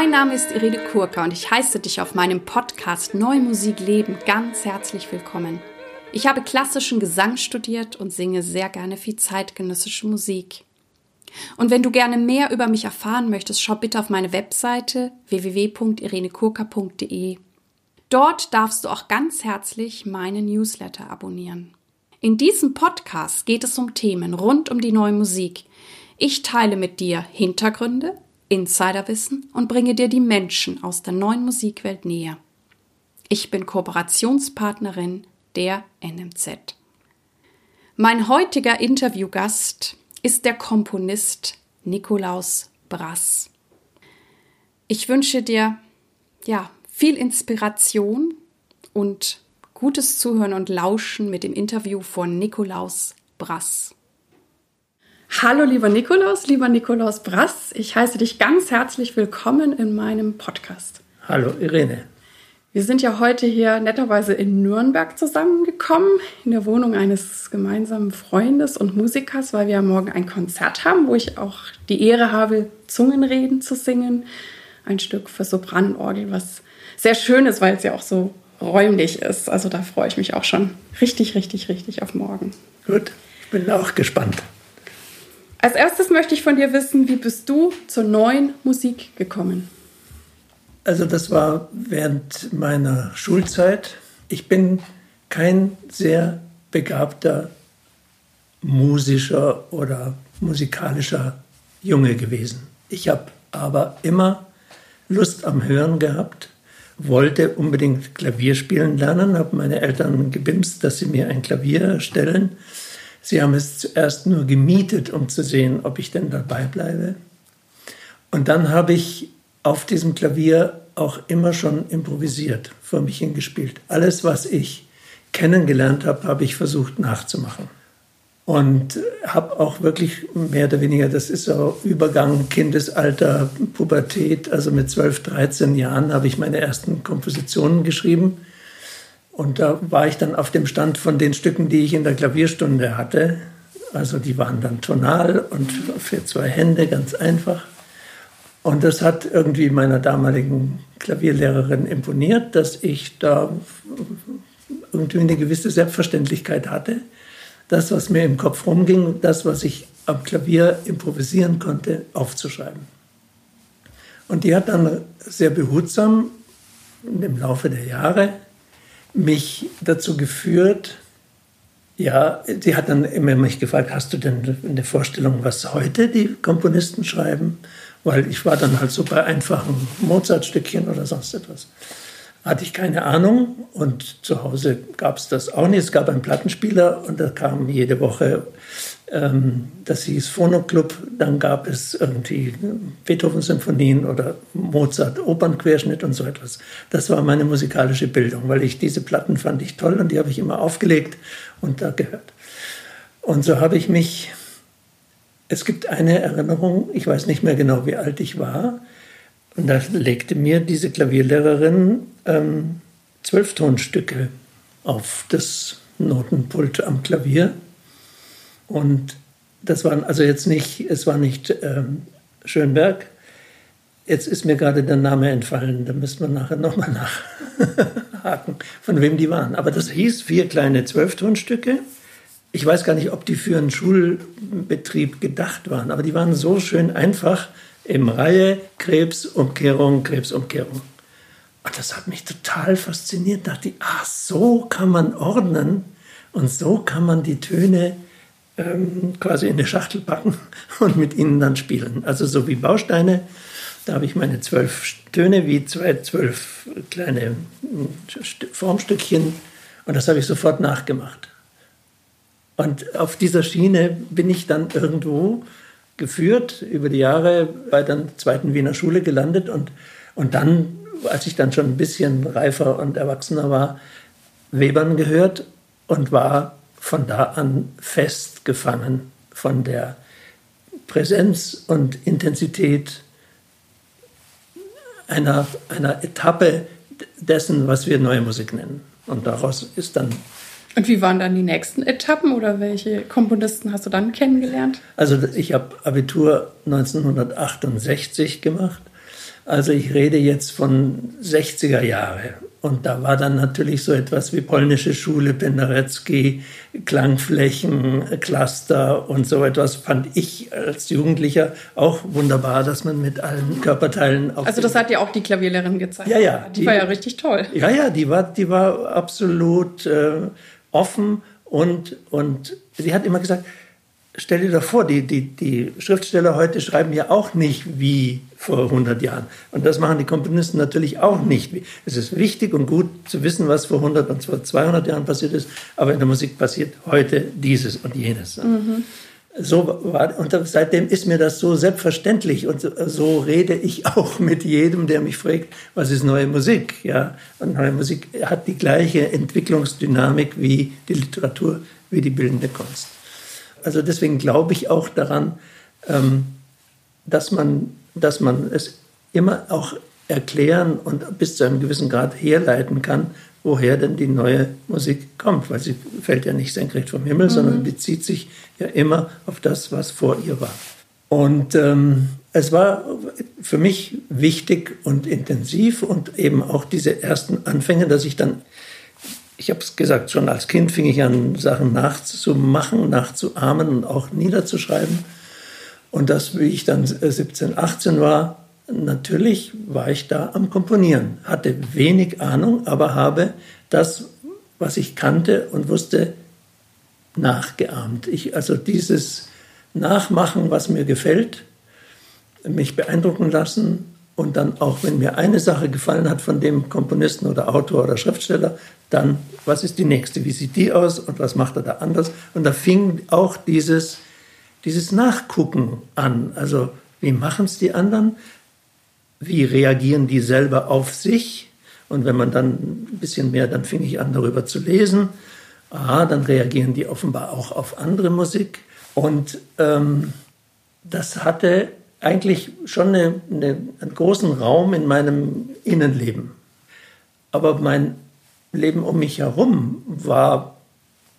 Mein Name ist Irene Kurka und ich heiße dich auf meinem Podcast Neue Musik Leben ganz herzlich willkommen. Ich habe klassischen Gesang studiert und singe sehr gerne viel zeitgenössische Musik. Und wenn du gerne mehr über mich erfahren möchtest, schau bitte auf meine Webseite www.irenekurka.de. Dort darfst du auch ganz herzlich meine Newsletter abonnieren. In diesem Podcast geht es um Themen rund um die neue Musik. Ich teile mit dir Hintergründe, Insiderwissen und bringe dir die Menschen aus der neuen Musikwelt näher. Ich bin Kooperationspartnerin der NMZ. Mein heutiger Interviewgast ist der Komponist Nikolaus Brass. Ich wünsche dir ja viel Inspiration und gutes Zuhören und Lauschen mit dem Interview von Nikolaus Brass. Hallo lieber Nikolaus, lieber Nikolaus Brass, ich heiße dich ganz herzlich willkommen in meinem Podcast. Hallo Irene. Wir sind ja heute hier netterweise in Nürnberg zusammengekommen, in der Wohnung eines gemeinsamen Freundes und Musikers, weil wir ja morgen ein Konzert haben, wo ich auch die Ehre habe, Zungenreden zu singen. Ein Stück für Sopran und Orgel, was sehr schön ist, weil es ja auch so räumlich ist. Also da freue ich mich auch schon richtig, richtig, richtig auf morgen. Gut, ich bin auch gespannt. Als erstes möchte ich von dir wissen, wie bist du zur neuen Musik gekommen? Also das war während meiner Schulzeit. Ich bin kein sehr begabter musischer oder musikalischer Junge gewesen. Ich habe aber immer Lust am Hören gehabt, wollte unbedingt Klavier spielen lernen, habe meine Eltern gebimst, dass sie mir ein Klavier stellen. Sie haben es zuerst nur gemietet, um zu sehen, ob ich denn dabei bleibe. Und dann habe ich auf diesem Klavier auch immer schon improvisiert, vor mich hingespielt. Alles, was ich kennengelernt habe, habe ich versucht nachzumachen. Und habe auch wirklich mehr oder weniger, das ist so Übergang, Kindesalter, Pubertät, also mit 12, 13 Jahren habe ich meine ersten Kompositionen geschrieben. Und da war ich dann auf dem Stand von den Stücken, die ich in der Klavierstunde hatte. Also die waren dann tonal und für zwei Hände ganz einfach. Und das hat irgendwie meiner damaligen Klavierlehrerin imponiert, dass ich da irgendwie eine gewisse Selbstverständlichkeit hatte. Das, was mir im Kopf rumging, das, was ich am Klavier improvisieren konnte, aufzuschreiben. Und die hat dann sehr behutsam im Laufe der Jahre mich dazu geführt, ja, sie hat dann immer mich gefragt, hast du denn eine Vorstellung, was heute die Komponisten schreiben? weil ich war dann halt so bei einfachen Mozart-Stückchen oder sonst etwas. Hatte ich keine Ahnung und zu Hause gab es das auch nicht. Es gab einen Plattenspieler und da kam jede Woche, ähm, das hieß Phonoclub, dann gab es irgendwie Beethoven-Symphonien oder Mozart-Opernquerschnitt und so etwas. Das war meine musikalische Bildung, weil ich diese Platten fand ich toll und die habe ich immer aufgelegt und da gehört. Und so habe ich mich es gibt eine Erinnerung, ich weiß nicht mehr genau, wie alt ich war. Und da legte mir diese Klavierlehrerin ähm, Zwölftonstücke auf das Notenpult am Klavier. Und das waren also jetzt nicht, es war nicht ähm, Schönberg. Jetzt ist mir gerade der Name entfallen, da müsste man nachher nochmal nachhaken, von wem die waren. Aber das hieß vier kleine Zwölftonstücke ich weiß gar nicht, ob die für einen Schulbetrieb gedacht waren, aber die waren so schön einfach im Reihe Krebsumkehrung, Krebsumkehrung. Und das hat mich total fasziniert. Da dachte ich, ach, so kann man ordnen und so kann man die Töne ähm, quasi in eine Schachtel packen und mit ihnen dann spielen. Also so wie Bausteine. Da habe ich meine zwölf Töne wie zwei zwölf kleine äh, Formstückchen und das habe ich sofort nachgemacht. Und auf dieser Schiene bin ich dann irgendwo geführt, über die Jahre bei der zweiten Wiener Schule gelandet und, und dann, als ich dann schon ein bisschen reifer und erwachsener war, Webern gehört und war von da an festgefangen von der Präsenz und Intensität einer, einer Etappe dessen, was wir neue Musik nennen. Und daraus ist dann und wie waren dann die nächsten Etappen oder welche Komponisten hast du dann kennengelernt? Also ich habe Abitur 1968 gemacht. Also ich rede jetzt von 60er Jahre. Und da war dann natürlich so etwas wie polnische Schule, Penderecki, Klangflächen, Cluster und so etwas fand ich als Jugendlicher auch wunderbar, dass man mit allen Körperteilen. Also das hat ja auch die Klavierlehrerin gezeigt. Ja, ja. Die, die war ja richtig toll. Ja, ja, die war, die war absolut äh, offen und, und sie hat immer gesagt, stell dir doch vor, die, die, die Schriftsteller heute schreiben ja auch nicht wie vor 100 Jahren. Und das machen die Komponisten natürlich auch nicht. Es ist wichtig und gut zu wissen, was vor 100 und vor 200 Jahren passiert ist, aber in der Musik passiert heute dieses und jenes. Mhm. So war, und seitdem ist mir das so selbstverständlich und so, so, rede ich auch mit jedem, der mich fragt, was ist neue Musik? Ja, und neue Musik hat die gleiche Entwicklungsdynamik wie die Literatur, wie die bildende Kunst. Also deswegen glaube ich auch daran, ähm, dass, man, dass man es immer auch erklären und bis zu einem gewissen Grad herleiten kann, woher denn die neue Musik kommt, weil sie fällt ja nicht senkrecht vom Himmel, mhm. sondern bezieht sich ja immer auf das, was vor ihr war. Und ähm, es war für mich wichtig und intensiv und eben auch diese ersten Anfänge, dass ich dann ich habe es gesagt, schon als Kind fing ich an, Sachen nachzumachen, nachzuahmen und auch niederzuschreiben. Und das, wie ich dann 17, 18 war, natürlich war ich da am Komponieren. Hatte wenig Ahnung, aber habe das, was ich kannte und wusste, nachgeahmt. Ich, also dieses Nachmachen, was mir gefällt, mich beeindrucken lassen und dann auch, wenn mir eine Sache gefallen hat von dem Komponisten oder Autor oder Schriftsteller, dann, was ist die nächste? Wie sieht die aus und was macht er da anders? Und da fing auch dieses, dieses Nachgucken an. Also, wie machen es die anderen? Wie reagieren die selber auf sich? Und wenn man dann ein bisschen mehr, dann fing ich an, darüber zu lesen. Ah, dann reagieren die offenbar auch auf andere Musik. Und ähm, das hatte eigentlich schon eine, eine, einen großen Raum in meinem Innenleben. Aber mein Leben um mich herum war,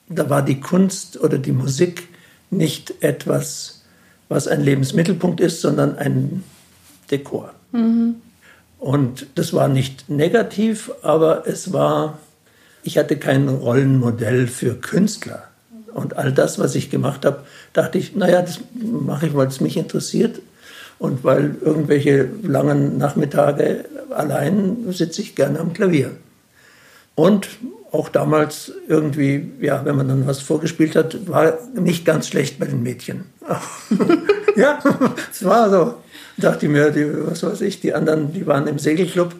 da war die Kunst oder die Musik nicht etwas, was ein Lebensmittelpunkt ist, sondern ein Dekor. Mhm. Und das war nicht negativ, aber es war, ich hatte kein Rollenmodell für Künstler. Und all das, was ich gemacht habe, dachte ich, naja, das mache ich, weil es mich interessiert. Und weil irgendwelche langen Nachmittage allein sitze ich gerne am Klavier. Und auch damals irgendwie, ja, wenn man dann was vorgespielt hat, war nicht ganz schlecht bei den Mädchen. ja, es war so. Dachte ich mir, die, was weiß ich, die anderen, die waren im Segelclub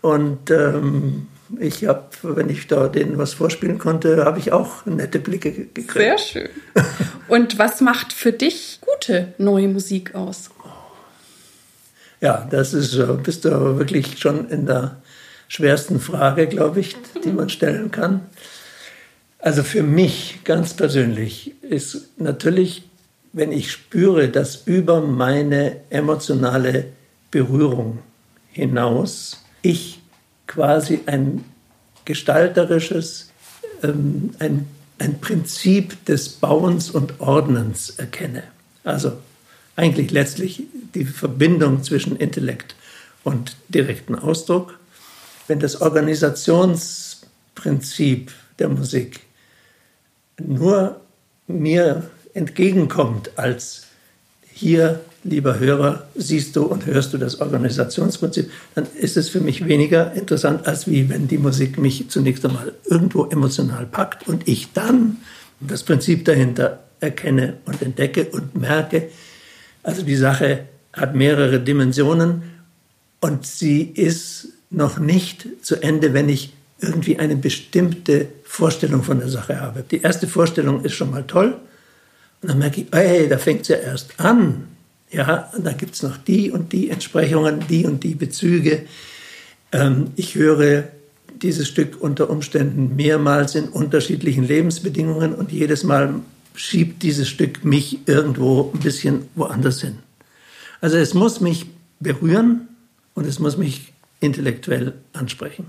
und ähm, ich habe, wenn ich da denen was vorspielen konnte, habe ich auch nette Blicke gekriegt. Sehr schön. Und was macht für dich gute neue Musik aus? Ja, das ist, bist du wirklich schon in der schwersten Frage, glaube ich, die man stellen kann. Also für mich ganz persönlich ist natürlich, wenn ich spüre, dass über meine emotionale Berührung hinaus ich quasi ein gestalterisches, ähm, ein, ein Prinzip des Bauens und Ordnens erkenne. Also eigentlich letztlich die Verbindung zwischen Intellekt und direkten Ausdruck. Wenn das Organisationsprinzip der Musik nur mir entgegenkommt als hier, lieber Hörer, siehst du und hörst du das Organisationsprinzip, dann ist es für mich weniger interessant, als wie wenn die Musik mich zunächst einmal irgendwo emotional packt und ich dann das Prinzip dahinter erkenne und entdecke und merke, also die Sache hat mehrere Dimensionen und sie ist noch nicht zu Ende, wenn ich irgendwie eine bestimmte Vorstellung von der Sache habe. Die erste Vorstellung ist schon mal toll und dann merke ich, hey, da fängt es ja erst an. Ja, und da gibt es noch die und die Entsprechungen, die und die Bezüge. Ähm, ich höre dieses Stück unter Umständen mehrmals in unterschiedlichen Lebensbedingungen und jedes Mal schiebt dieses Stück mich irgendwo ein bisschen woanders hin. Also es muss mich berühren und es muss mich intellektuell ansprechen.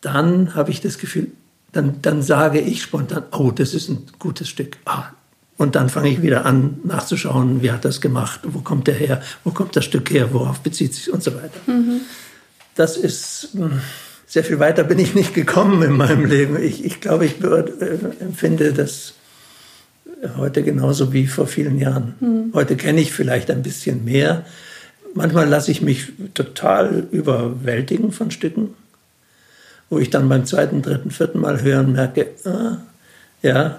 Dann habe ich das Gefühl, dann, dann sage ich spontan, oh, das ist ein gutes Stück. Ah, Und dann fange ich wieder an, nachzuschauen, wie hat das gemacht, wo kommt der her, wo kommt das Stück her, worauf bezieht sich und so weiter. Mhm. Das ist, hm, sehr viel weiter bin ich nicht gekommen in meinem Leben. Ich, ich glaube, ich äh, empfinde das heute genauso wie vor vielen Jahren. Mhm. Heute kenne ich vielleicht ein bisschen mehr. Manchmal lasse ich mich total überwältigen von Stücken, wo ich dann beim zweiten, dritten, vierten Mal hören merke, ah, ja,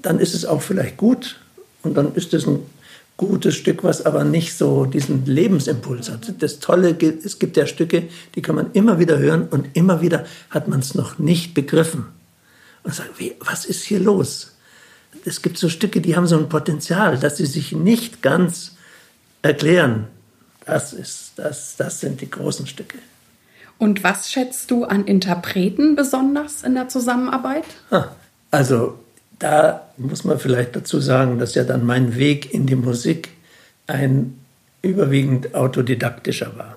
dann ist es auch vielleicht gut und dann ist es ein gutes Stück, was aber nicht so diesen Lebensimpuls hat. Das Tolle, es gibt ja Stücke, die kann man immer wieder hören und immer wieder hat man es noch nicht begriffen. Und sagt, wie, was ist hier los? Es gibt so Stücke, die haben so ein Potenzial, dass sie sich nicht ganz erklären. Das, ist, das, das sind die großen Stücke. Und was schätzt du an Interpreten besonders in der Zusammenarbeit? Ah, also da muss man vielleicht dazu sagen, dass ja dann mein Weg in die Musik ein überwiegend autodidaktischer war.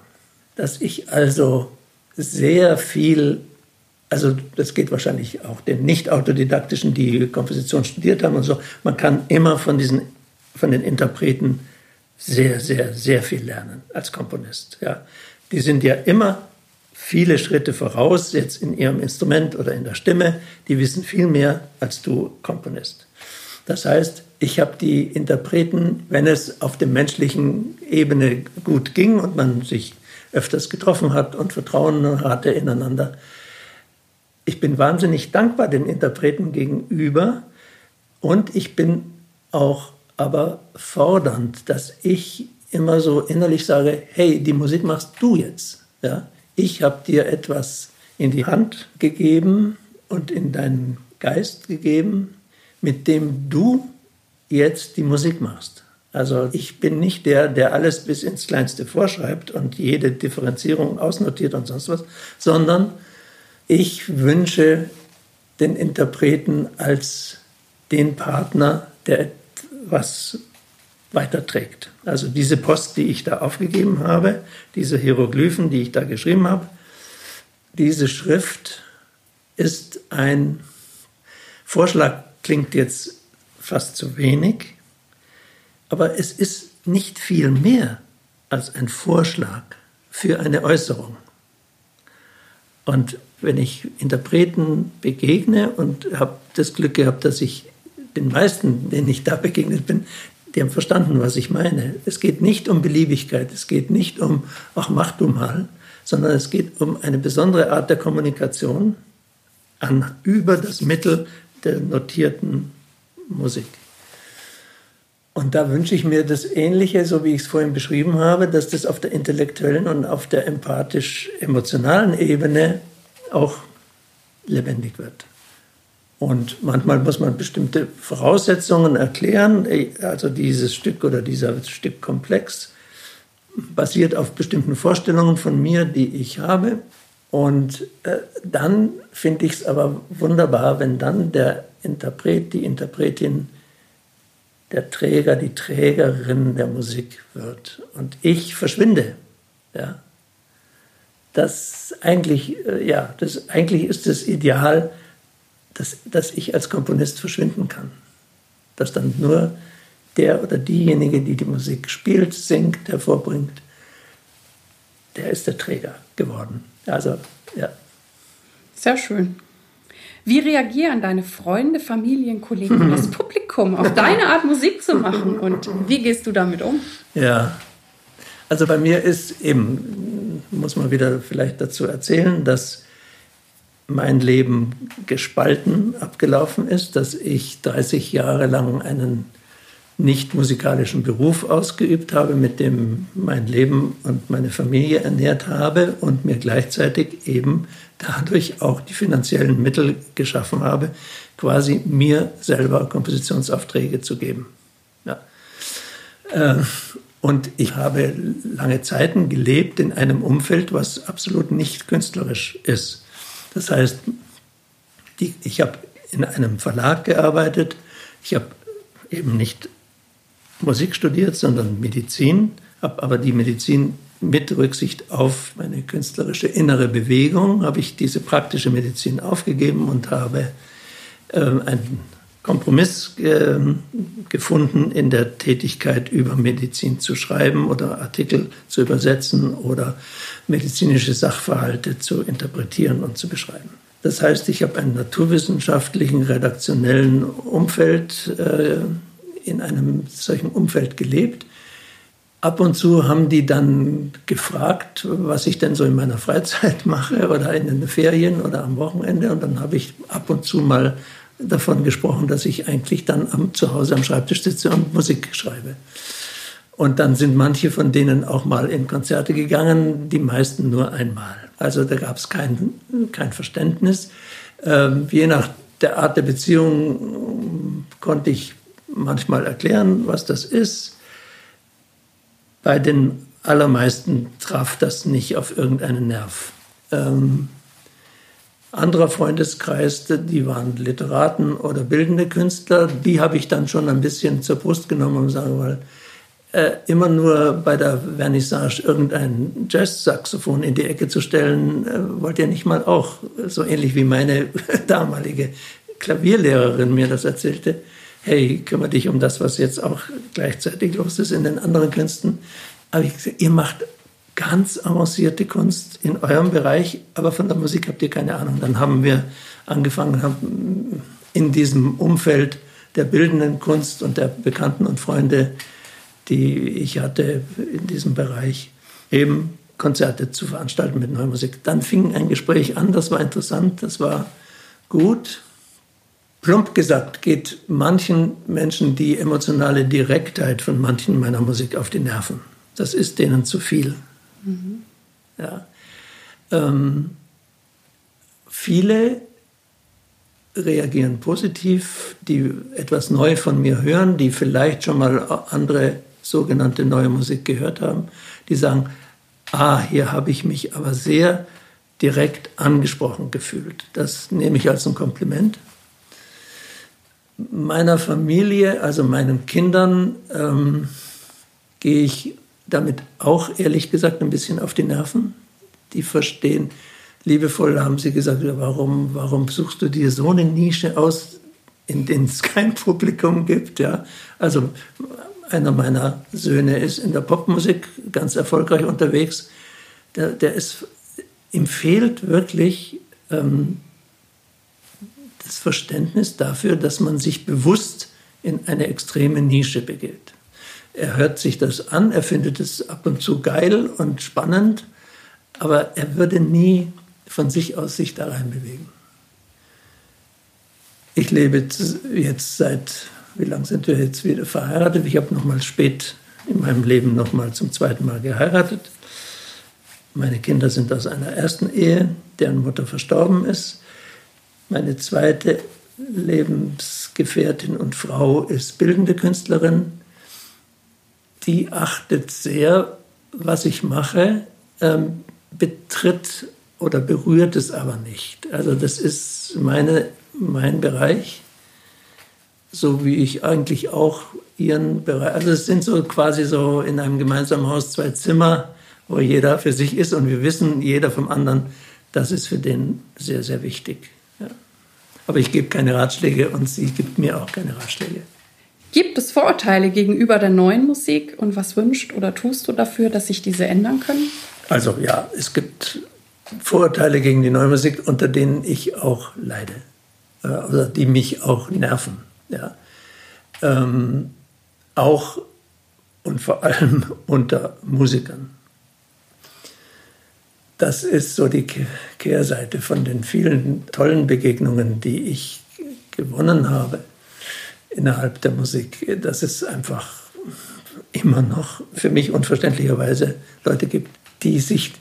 Dass ich also sehr viel, also das geht wahrscheinlich auch den nicht-autodidaktischen, die Komposition studiert haben und so, man kann immer von diesen, von den Interpreten sehr, sehr, sehr viel lernen als Komponist. Ja. Die sind ja immer viele Schritte voraus, jetzt in ihrem Instrument oder in der Stimme. Die wissen viel mehr als du Komponist. Das heißt, ich habe die Interpreten, wenn es auf der menschlichen Ebene gut ging und man sich öfters getroffen hat und Vertrauen hatte ineinander, ich bin wahnsinnig dankbar den Interpreten gegenüber und ich bin auch aber fordernd, dass ich immer so innerlich sage, hey, die Musik machst du jetzt. Ja? Ich habe dir etwas in die Hand gegeben und in deinen Geist gegeben, mit dem du jetzt die Musik machst. Also ich bin nicht der, der alles bis ins Kleinste vorschreibt und jede Differenzierung ausnotiert und sonst was, sondern ich wünsche den Interpreten als den Partner, der etwas weiterträgt. Also diese Post, die ich da aufgegeben habe, diese Hieroglyphen, die ich da geschrieben habe, diese Schrift ist ein Vorschlag, klingt jetzt fast zu wenig, aber es ist nicht viel mehr als ein Vorschlag für eine Äußerung. Und wenn ich Interpreten begegne und habe das Glück gehabt, dass ich den meisten, denen ich da begegnet bin, die haben verstanden, was ich meine. Es geht nicht um Beliebigkeit, es geht nicht um, ach, mach du mal, sondern es geht um eine besondere Art der Kommunikation an, über das Mittel der notierten Musik. Und da wünsche ich mir das Ähnliche, so wie ich es vorhin beschrieben habe, dass das auf der intellektuellen und auf der empathisch-emotionalen Ebene auch lebendig wird. Und manchmal muss man bestimmte Voraussetzungen erklären. Also dieses Stück oder dieser Stückkomplex basiert auf bestimmten Vorstellungen von mir, die ich habe. Und äh, dann finde ich es aber wunderbar, wenn dann der Interpret, die Interpretin, der Träger, die Trägerin der Musik wird und ich verschwinde. Ja, das eigentlich, äh, ja, das eigentlich ist das Ideal, dass, dass ich als Komponist verschwinden kann. Dass dann nur der oder diejenige, die die Musik spielt, singt, hervorbringt, der ist der Träger geworden. Also, ja. Sehr schön. Wie reagieren deine Freunde, Familien, Kollegen, das Publikum auf deine Art Musik zu machen und wie gehst du damit um? Ja, also bei mir ist eben, muss man wieder vielleicht dazu erzählen, dass mein Leben gespalten abgelaufen ist, dass ich 30 Jahre lang einen nicht musikalischen Beruf ausgeübt habe, mit dem mein Leben und meine Familie ernährt habe und mir gleichzeitig eben dadurch auch die finanziellen Mittel geschaffen habe, quasi mir selber Kompositionsaufträge zu geben. Ja. Äh, und ich habe lange Zeiten gelebt in einem Umfeld, was absolut nicht künstlerisch ist. Das heißt, die, ich habe in einem Verlag gearbeitet. Ich habe eben nicht Musik studiert, sondern Medizin, habe aber die Medizin mit Rücksicht auf meine künstlerische innere Bewegung, habe ich diese praktische Medizin aufgegeben und habe äh, ein Kompromiss äh, gefunden in der Tätigkeit über Medizin zu schreiben oder Artikel zu übersetzen oder medizinische Sachverhalte zu interpretieren und zu beschreiben. Das heißt, ich habe einen naturwissenschaftlichen, redaktionellen Umfeld, äh, in einem solchen Umfeld gelebt. Ab und zu haben die dann gefragt, was ich denn so in meiner Freizeit mache oder in den Ferien oder am Wochenende. Und dann habe ich ab und zu mal davon gesprochen, dass ich eigentlich dann am, zu Hause am Schreibtisch sitze und Musik schreibe. Und dann sind manche von denen auch mal in Konzerte gegangen, die meisten nur einmal. Also da gab es kein, kein Verständnis. Ähm, je nach der Art der Beziehung konnte ich manchmal erklären, was das ist. Bei den allermeisten traf das nicht auf irgendeinen Nerv. Ähm, anderer Freundeskreis, die waren Literaten oder bildende Künstler, die habe ich dann schon ein bisschen zur Brust genommen und sagen, weil äh, immer nur bei der Vernissage irgendein Jazz-Saxophon in die Ecke zu stellen, äh, wollt ihr nicht mal auch, so ähnlich wie meine damalige Klavierlehrerin mir das erzählte, hey, kümmere dich um das, was jetzt auch gleichzeitig los ist in den anderen Künsten. Aber ich gesagt, ihr macht ganz avancierte Kunst in eurem Bereich, aber von der Musik habt ihr keine Ahnung. Dann haben wir angefangen, haben in diesem Umfeld der bildenden Kunst und der Bekannten und Freunde, die ich hatte in diesem Bereich, eben Konzerte zu veranstalten mit neuer Musik. Dann fing ein Gespräch an, das war interessant, das war gut. Plump gesagt geht manchen Menschen die emotionale Direktheit von manchen meiner Musik auf die Nerven. Das ist denen zu viel. Mhm. Ja. Ähm, viele reagieren positiv, die etwas neu von mir hören, die vielleicht schon mal andere sogenannte neue Musik gehört haben, die sagen, ah, hier habe ich mich aber sehr direkt angesprochen gefühlt. Das nehme ich als ein Kompliment. Meiner Familie, also meinen Kindern, ähm, gehe ich damit auch ehrlich gesagt ein bisschen auf die Nerven. Die verstehen, liebevoll haben sie gesagt, warum, warum suchst du dir so eine Nische aus, in der es kein Publikum gibt? Ja? Also einer meiner Söhne ist in der Popmusik ganz erfolgreich unterwegs. Der, der ist, ihm fehlt wirklich ähm, das Verständnis dafür, dass man sich bewusst in eine extreme Nische begeht. Er hört sich das an, er findet es ab und zu geil und spannend, aber er würde nie von sich aus sich da reinbewegen. Ich lebe jetzt seit, wie lange sind wir jetzt wieder verheiratet? Ich habe noch mal spät in meinem Leben noch mal zum zweiten Mal geheiratet. Meine Kinder sind aus einer ersten Ehe, deren Mutter verstorben ist. Meine zweite Lebensgefährtin und Frau ist bildende Künstlerin die achtet sehr, was ich mache, ähm, betritt oder berührt es aber nicht. Also das ist meine, mein Bereich, so wie ich eigentlich auch ihren Bereich. Also es sind so quasi so in einem gemeinsamen Haus zwei Zimmer, wo jeder für sich ist und wir wissen, jeder vom anderen, das ist für den sehr, sehr wichtig. Ja. Aber ich gebe keine Ratschläge und sie gibt mir auch keine Ratschläge. Gibt es Vorurteile gegenüber der neuen Musik und was wünscht oder tust du dafür, dass sich diese ändern können? Also ja, es gibt Vorurteile gegen die neue Musik, unter denen ich auch leide äh, oder die mich auch nerven. Ja. Ähm, auch und vor allem unter Musikern. Das ist so die Kehrseite von den vielen tollen Begegnungen, die ich gewonnen habe innerhalb der Musik, dass es einfach immer noch für mich unverständlicherweise Leute gibt, die sich,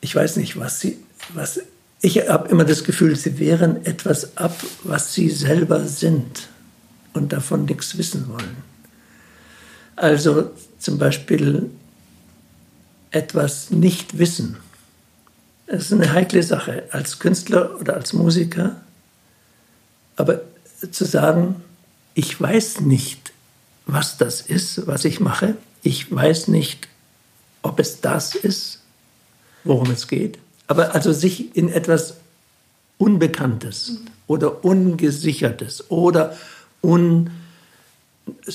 ich weiß nicht, was sie, was, ich habe immer das Gefühl, sie wehren etwas ab, was sie selber sind und davon nichts wissen wollen. Also zum Beispiel etwas nicht wissen. Das ist eine heikle Sache. Als Künstler oder als Musiker aber zu sagen, ich weiß nicht, was das ist, was ich mache. Ich weiß nicht, ob es das ist, worum es geht. Aber also sich in etwas Unbekanntes oder Ungesichertes oder un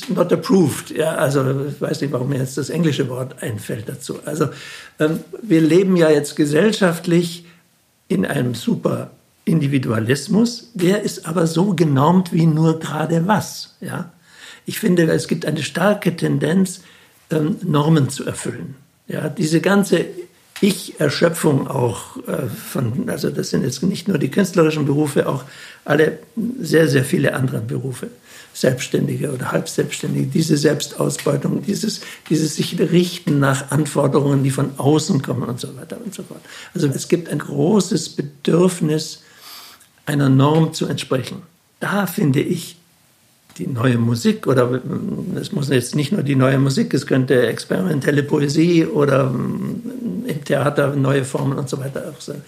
not approved. Ja, also ich weiß nicht, warum mir jetzt das englische Wort einfällt dazu. Also ähm, wir leben ja jetzt gesellschaftlich in einem super Individualismus. Der ist aber so genormt wie nur gerade was. Ja, ich finde, es gibt eine starke Tendenz, ähm, Normen zu erfüllen. Ja, diese ganze Ich-Erschöpfung auch äh, von, also das sind jetzt nicht nur die künstlerischen Berufe, auch alle sehr, sehr viele andere Berufe. Selbstständige oder Halbselbstständige, diese Selbstausbeutung, dieses, dieses sich richten nach Anforderungen, die von außen kommen und so weiter und so fort. Also es gibt ein großes Bedürfnis, einer Norm zu entsprechen. Da finde ich die neue Musik oder es muss jetzt nicht nur die neue Musik, es könnte experimentelle Poesie oder mm, im Theater neue Formen und so weiter auch sein.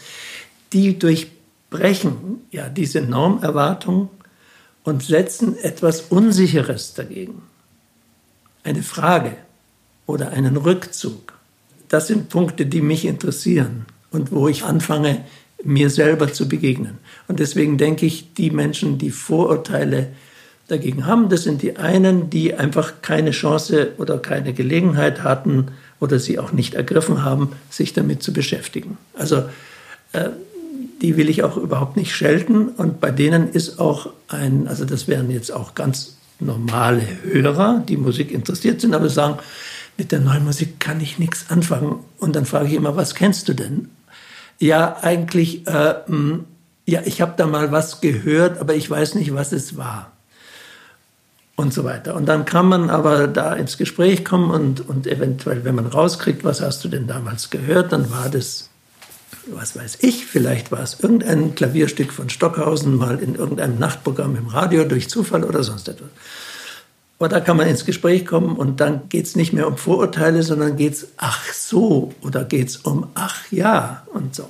Die durchbrechen ja diese Normerwartung und setzen etwas Unsicheres dagegen. Eine Frage oder einen Rückzug. Das sind Punkte, die mich interessieren und wo ich anfange, mir selber zu begegnen. Und deswegen denke ich, die Menschen, die Vorurteile dagegen haben. Das sind die einen, die einfach keine Chance oder keine Gelegenheit hatten oder sie auch nicht ergriffen haben, sich damit zu beschäftigen. Also äh, die will ich auch überhaupt nicht schelten. Und bei denen ist auch ein, also das wären jetzt auch ganz normale Hörer, die Musik interessiert sind, aber sagen, mit der neuen Musik kann ich nichts anfangen. Und dann frage ich immer, was kennst du denn? Ja, eigentlich, äh, hm, ja, ich habe da mal was gehört, aber ich weiß nicht, was es war und so weiter. Und dann kann man aber da ins Gespräch kommen und, und eventuell, wenn man rauskriegt, was hast du denn damals gehört, dann war das, was weiß ich, vielleicht war es irgendein Klavierstück von Stockhausen mal in irgendeinem Nachtprogramm im Radio durch Zufall oder sonst etwas. Aber da kann man ins Gespräch kommen und dann geht es nicht mehr um Vorurteile, sondern geht es ach so oder geht es um ach ja und so.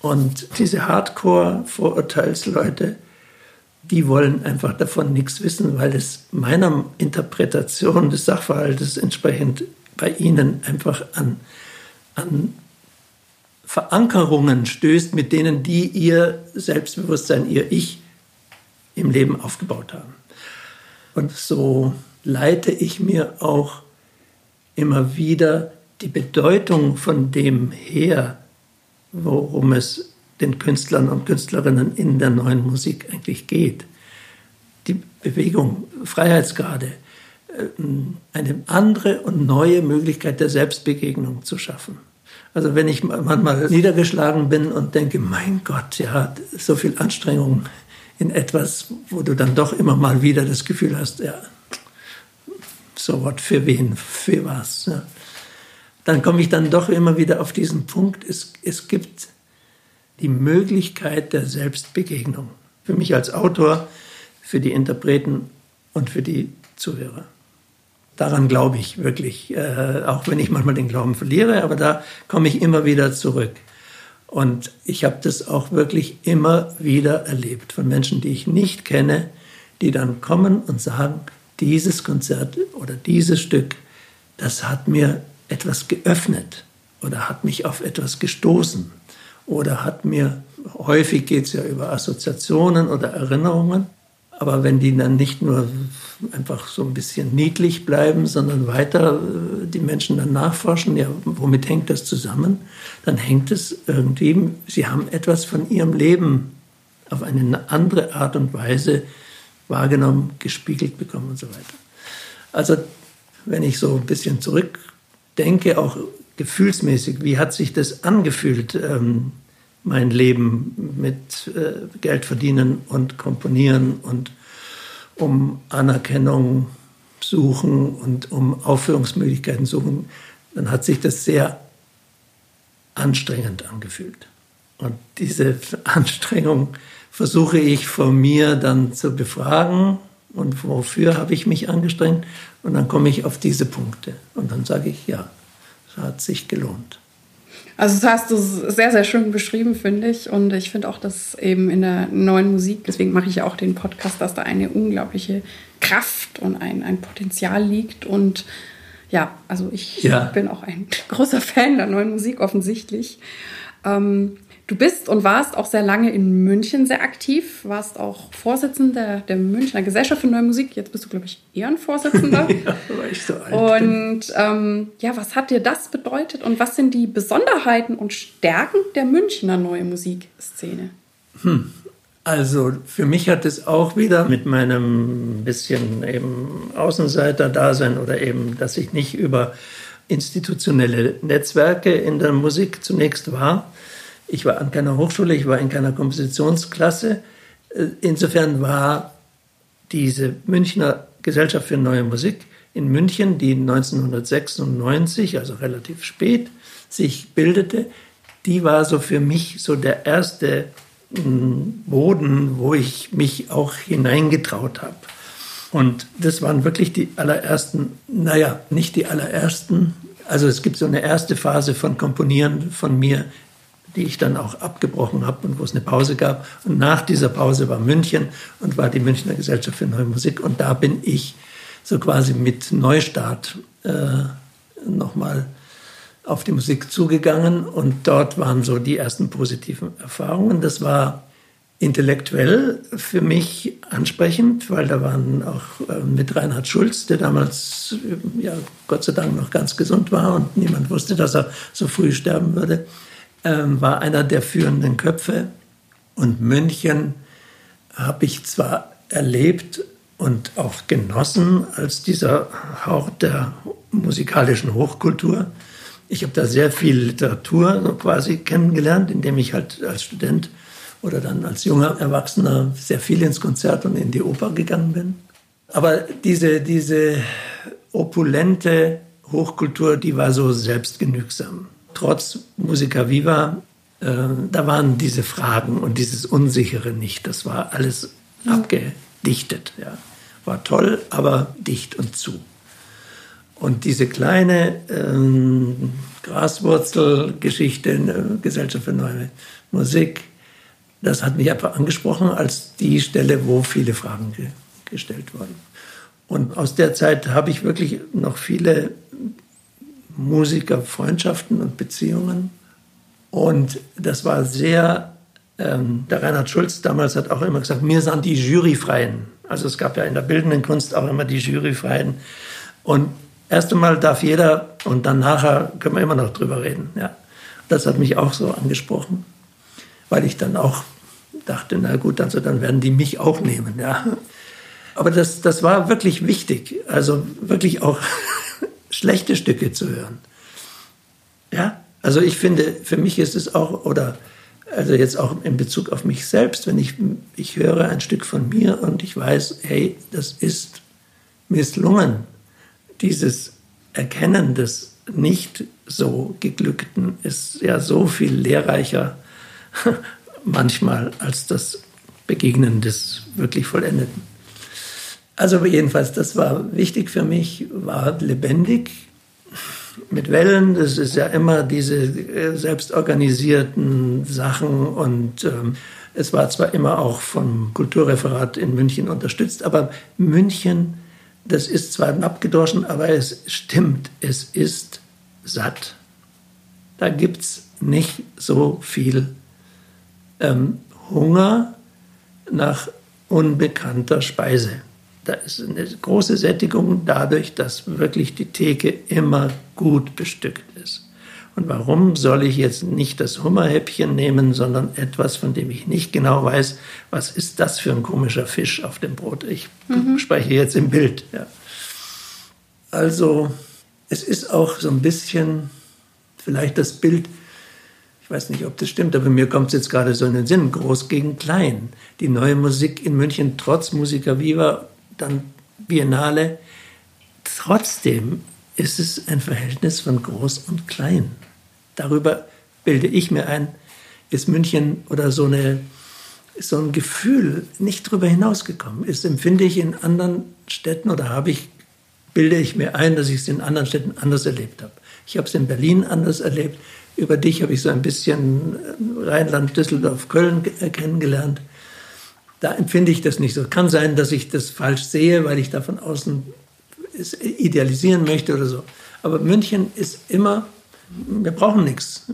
Und diese Hardcore-Vorurteilsleute, die wollen einfach davon nichts wissen, weil es meiner Interpretation des Sachverhaltes entsprechend bei ihnen einfach an, an Verankerungen stößt, mit denen die ihr Selbstbewusstsein, ihr Ich im Leben aufgebaut haben. Und so leite ich mir auch immer wieder die Bedeutung von dem her, worum es den Künstlern und Künstlerinnen in der neuen Musik eigentlich geht. Die Bewegung, Freiheitsgrade, äh, eine andere und neue Möglichkeit der Selbstbegegnung zu schaffen. Also wenn ich manchmal niedergeschlagen bin und denke, mein Gott, ja, so viel Anstrengung in etwas, wo du dann doch immer mal wieder das Gefühl hast, ja, so was für wen, für was. Ja. Dann komme ich dann doch immer wieder auf diesen Punkt, es, es gibt die Möglichkeit der Selbstbegegnung. Für mich als Autor, für die Interpreten und für die Zuhörer. Daran glaube ich wirklich, äh, auch wenn ich manchmal den Glauben verliere, aber da komme ich immer wieder zurück. Und ich habe das auch wirklich immer wieder erlebt von Menschen, die ich nicht kenne, die dann kommen und sagen, dieses Konzert oder dieses Stück, das hat mir etwas geöffnet oder hat mich auf etwas gestoßen oder hat mir, häufig geht es ja über Assoziationen oder Erinnerungen, aber wenn die dann nicht nur einfach so ein bisschen niedlich bleiben, sondern weiter äh, die Menschen dann nachforschen, ja, womit hängt das zusammen? Dann hängt es irgendwie, sie haben etwas von ihrem Leben auf eine andere Art und Weise wahrgenommen, gespiegelt bekommen und so weiter. Also wenn ich so ein bisschen zurückdenke, auch gefühlsmäßig, wie hat sich das angefühlt, ähm, mein Leben mit äh, Geld verdienen und komponieren und um Anerkennung suchen und um Aufführungsmöglichkeiten suchen, dann hat sich das sehr anstrengend angefühlt. Und diese Anstrengung versuche ich von mir dann zu befragen und wofür habe ich mich angestrengt und dann komme ich auf diese Punkte und dann sage ich, ja, es hat sich gelohnt. Also das hast du sehr, sehr schön beschrieben, finde ich. Und ich finde auch, dass eben in der neuen Musik, deswegen mache ich ja auch den Podcast, dass da eine unglaubliche Kraft und ein, ein Potenzial liegt. Und ja, also ich ja. bin auch ein großer Fan der neuen Musik offensichtlich. Ähm, Du bist und warst auch sehr lange in München sehr aktiv, warst auch Vorsitzender der Münchner Gesellschaft für Neue Musik. Jetzt bist du, glaube ich, Ehrenvorsitzender. ja, weil ich so alt Und ähm, ja, was hat dir das bedeutet und was sind die Besonderheiten und Stärken der Münchner Neue Musikszene? Hm. Also für mich hat es auch wieder mit meinem bisschen eben Außenseiter-Dasein oder eben, dass ich nicht über institutionelle Netzwerke in der Musik zunächst war, ich war an keiner Hochschule, ich war in keiner Kompositionsklasse. Äh, insofern war diese Münchner Gesellschaft für neue Musik in München, die 1996, also relativ spät, sich bildete, die war so für mich so der erste hm, Boden, wo ich mich auch hineingetraut habe. Und das waren wirklich die allerersten, naja, nicht die allerersten. Also es gibt so eine erste Phase von Komponieren von mir die ich dann auch abgebrochen habe und wo es eine Pause gab. Und nach dieser Pause war München und war die Münchner Gesellschaft für Neue Musik. Und da bin ich so quasi mit Neustart äh, nochmal auf die Musik zugegangen. Und dort waren so die ersten positiven Erfahrungen. Das war intellektuell für mich ansprechend, weil da waren auch äh, mit Reinhard Schulz, der damals ja Gott sei Dank noch ganz gesund war und niemand wusste, dass er so früh sterben würde, war einer der führenden Köpfe. Und München habe ich zwar erlebt und auch genossen als dieser Hauch der musikalischen Hochkultur. Ich habe da sehr viel Literatur so quasi kennengelernt, indem ich halt als Student oder dann als junger Erwachsener sehr viel ins Konzert und in die Oper gegangen bin. Aber diese, diese opulente Hochkultur, die war so selbstgenügsam trotz Musica Viva, äh, da waren diese Fragen und dieses Unsichere nicht. Das war alles mhm. abgedichtet. Ja. War toll, aber dicht und zu. Und diese kleine ähm, Graswurzelgeschichte in der Gesellschaft für Neue Musik, das hat mich einfach angesprochen als die Stelle, wo viele Fragen ge gestellt wurden. Und aus der Zeit habe ich wirklich noch viele Musikerfreundschaften und Beziehungen. Und das war sehr, ähm, der Reinhard Schulz damals hat auch immer gesagt, mir sind die Juryfreien. Also es gab ja in der bildenden Kunst auch immer die Juryfreien. Und erst einmal darf jeder und dann nachher können wir immer noch drüber reden. Ja. Das hat mich auch so angesprochen, weil ich dann auch dachte, na gut, also dann werden die mich auch nehmen. Ja. Aber das, das war wirklich wichtig. Also wirklich auch schlechte Stücke zu hören. Ja, also ich finde, für mich ist es auch, oder also jetzt auch in Bezug auf mich selbst, wenn ich, ich höre ein Stück von mir und ich weiß, hey, das ist misslungen, dieses Erkennen des nicht so geglückten ist ja so viel lehrreicher manchmal als das Begegnen des wirklich Vollendeten. Also jedenfalls, das war wichtig für mich, war lebendig mit Wellen. Das ist ja immer diese äh, selbstorganisierten Sachen und ähm, es war zwar immer auch vom Kulturreferat in München unterstützt, aber München, das ist zwar abgedroschen, aber es stimmt, es ist satt. Da gibt es nicht so viel ähm, Hunger nach unbekannter Speise. Da ist eine große Sättigung dadurch, dass wirklich die Theke immer gut bestückt ist. Und warum soll ich jetzt nicht das Hummerhäppchen nehmen, sondern etwas, von dem ich nicht genau weiß, was ist das für ein komischer Fisch auf dem Brot? Ich mhm. spreche jetzt im Bild. Ja. Also es ist auch so ein bisschen vielleicht das Bild, ich weiß nicht, ob das stimmt, aber mir kommt es jetzt gerade so in den Sinn, groß gegen klein. Die neue Musik in München trotz Musica Viva dann Biennale. Trotzdem ist es ein Verhältnis von groß und klein. Darüber bilde ich mir ein, ist München oder so, eine, so ein Gefühl nicht darüber hinausgekommen. Das empfinde ich in anderen Städten oder habe ich, bilde ich mir ein, dass ich es in anderen Städten anders erlebt habe. Ich habe es in Berlin anders erlebt. Über dich habe ich so ein bisschen Rheinland, Düsseldorf, Köln kennengelernt da empfinde ich das nicht so. Kann sein, dass ich das falsch sehe, weil ich da von außen idealisieren möchte oder so. Aber München ist immer, wir brauchen nichts.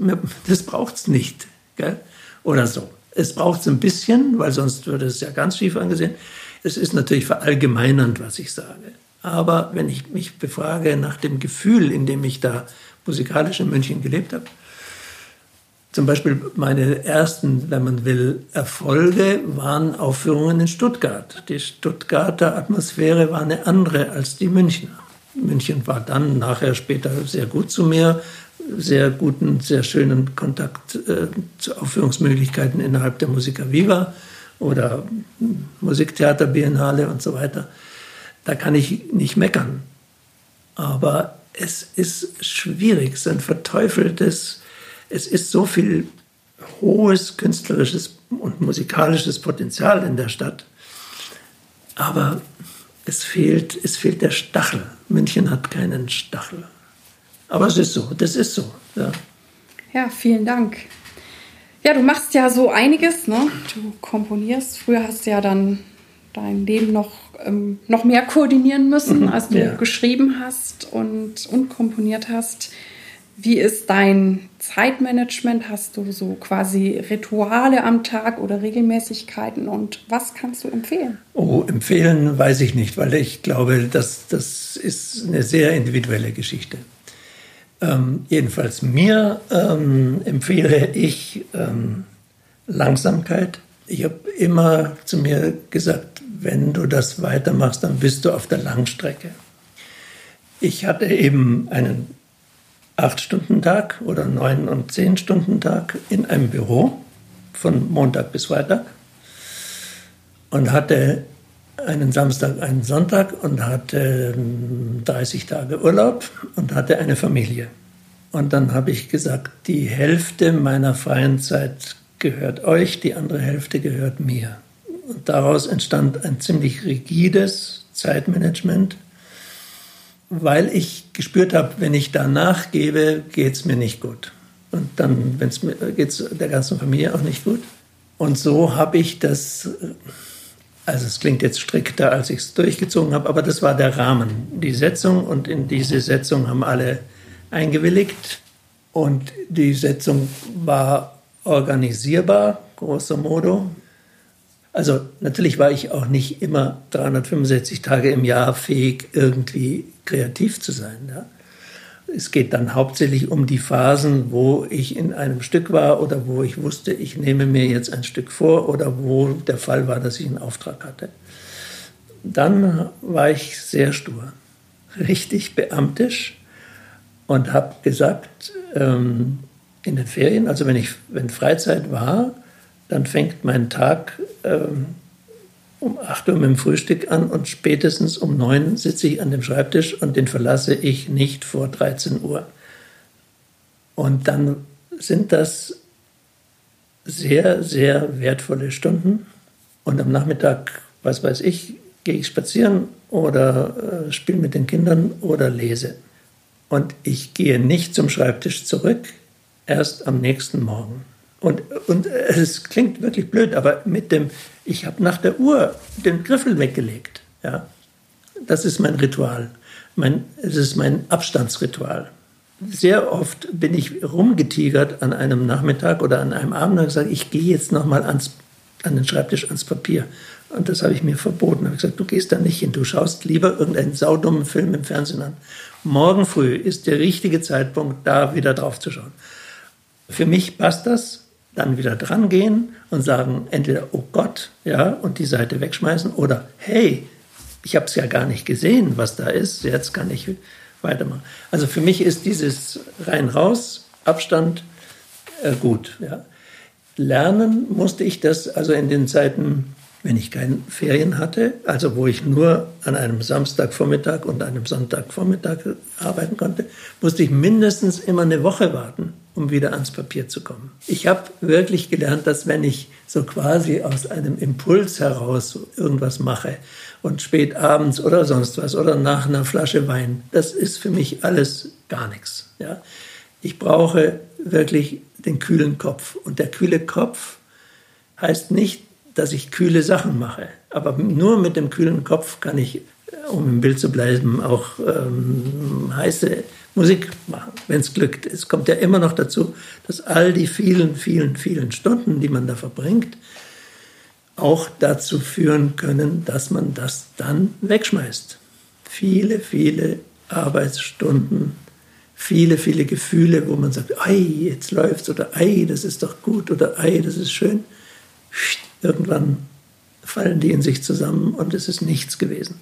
Das braucht es nicht. Gell? oder so. Es braucht es ein bisschen, weil sonst würde es ja ganz schief angesehen. Es ist natürlich verallgemeinernd, was ich sage. Aber wenn ich mich befrage nach dem Gefühl, in dem ich da musikalisch in München gelebt habe, zum Beispiel meine ersten, wenn man will, Erfolge waren Aufführungen in Stuttgart. Die Stuttgarter Atmosphäre war eine andere als die Münchner. München war dann nachher später sehr gut zu mir, sehr guten, sehr schönen Kontakt äh, zu Aufführungsmöglichkeiten innerhalb der Musica Viva oder Musiktheater Biennale und so weiter. Da kann ich nicht meckern. Aber es ist schwierig, so ein verteufeltes es ist so viel hohes künstlerisches und musikalisches Potenzial in der Stadt, aber es fehlt, es fehlt der Stachel. München hat keinen Stachel. Aber es ist so, das ist so. Ja, ja vielen Dank. Ja, du machst ja so einiges, ne? Du komponierst. Früher hast du ja dann dein Leben noch, ähm, noch mehr koordinieren müssen, als du ja. geschrieben hast und, und komponiert hast. Wie ist dein Zeitmanagement? Hast du so quasi Rituale am Tag oder Regelmäßigkeiten und was kannst du empfehlen? Oh, empfehlen weiß ich nicht, weil ich glaube, dass das ist eine sehr individuelle Geschichte. Ähm, jedenfalls mir ähm, empfehle ich ähm, Langsamkeit. Ich habe immer zu mir gesagt, wenn du das weitermachst, dann bist du auf der Langstrecke. Ich hatte eben einen Acht-Stunden-Tag oder Neun- und Zehn-Stunden-Tag in einem Büro von Montag bis Freitag und hatte einen Samstag, einen Sonntag und hatte 30 Tage Urlaub und hatte eine Familie. Und dann habe ich gesagt, die Hälfte meiner freien Zeit gehört euch, die andere Hälfte gehört mir. Und daraus entstand ein ziemlich rigides Zeitmanagement, weil ich gespürt habe, wenn ich da nachgebe, geht es mir nicht gut. Und dann geht es der ganzen Familie auch nicht gut. Und so habe ich das, also es klingt jetzt strikter, als ich es durchgezogen habe, aber das war der Rahmen, die Setzung. Und in diese Setzung haben alle eingewilligt. Und die Setzung war organisierbar, grosso modo. Also natürlich war ich auch nicht immer 365 Tage im Jahr fähig, irgendwie kreativ zu sein. Ja. Es geht dann hauptsächlich um die Phasen, wo ich in einem Stück war oder wo ich wusste, ich nehme mir jetzt ein Stück vor oder wo der Fall war, dass ich einen Auftrag hatte. Dann war ich sehr stur, richtig beamtisch und habe gesagt, ähm, in den Ferien, also wenn, ich, wenn Freizeit war, dann fängt mein Tag ähm, um 8 Uhr mit dem Frühstück an und spätestens um 9 sitze ich an dem Schreibtisch und den verlasse ich nicht vor 13 Uhr. Und dann sind das sehr, sehr wertvolle Stunden. Und am Nachmittag, was weiß ich, gehe ich spazieren oder äh, spiele mit den Kindern oder lese. Und ich gehe nicht zum Schreibtisch zurück, erst am nächsten Morgen. Und, und es klingt wirklich blöd, aber mit dem, ich habe nach der Uhr den Griffel weggelegt. Ja? Das ist mein Ritual. Mein, es ist mein Abstandsritual. Sehr oft bin ich rumgetigert an einem Nachmittag oder an einem Abend und gesagt, ich gehe jetzt nochmal an den Schreibtisch, ans Papier. Und das habe ich mir verboten. Ich habe gesagt, du gehst da nicht hin, du schaust lieber irgendeinen saudummen Film im Fernsehen an. Morgen früh ist der richtige Zeitpunkt, da wieder drauf zu schauen. Für mich passt das dann wieder dran gehen und sagen entweder oh Gott, ja, und die Seite wegschmeißen oder hey, ich habe es ja gar nicht gesehen, was da ist, jetzt kann ich weitermachen. Also für mich ist dieses rein raus Abstand äh, gut, ja. Lernen musste ich das also in den Zeiten, wenn ich keine Ferien hatte, also wo ich nur an einem Samstagvormittag und einem Sonntagvormittag arbeiten konnte, musste ich mindestens immer eine Woche warten um wieder ans Papier zu kommen. Ich habe wirklich gelernt, dass wenn ich so quasi aus einem Impuls heraus irgendwas mache und spät abends oder sonst was oder nach einer Flasche Wein, das ist für mich alles gar nichts. Ja? Ich brauche wirklich den kühlen Kopf. Und der kühle Kopf heißt nicht, dass ich kühle Sachen mache. Aber nur mit dem kühlen Kopf kann ich um im Bild zu bleiben, auch ähm, heiße Musik machen, wenn es glückt. Es kommt ja immer noch dazu, dass all die vielen, vielen, vielen Stunden, die man da verbringt, auch dazu führen können, dass man das dann wegschmeißt. Viele, viele Arbeitsstunden, viele, viele Gefühle, wo man sagt, ei, jetzt läuft's oder ei, das ist doch gut oder ei, das ist schön. Irgendwann fallen die in sich zusammen und es ist nichts gewesen.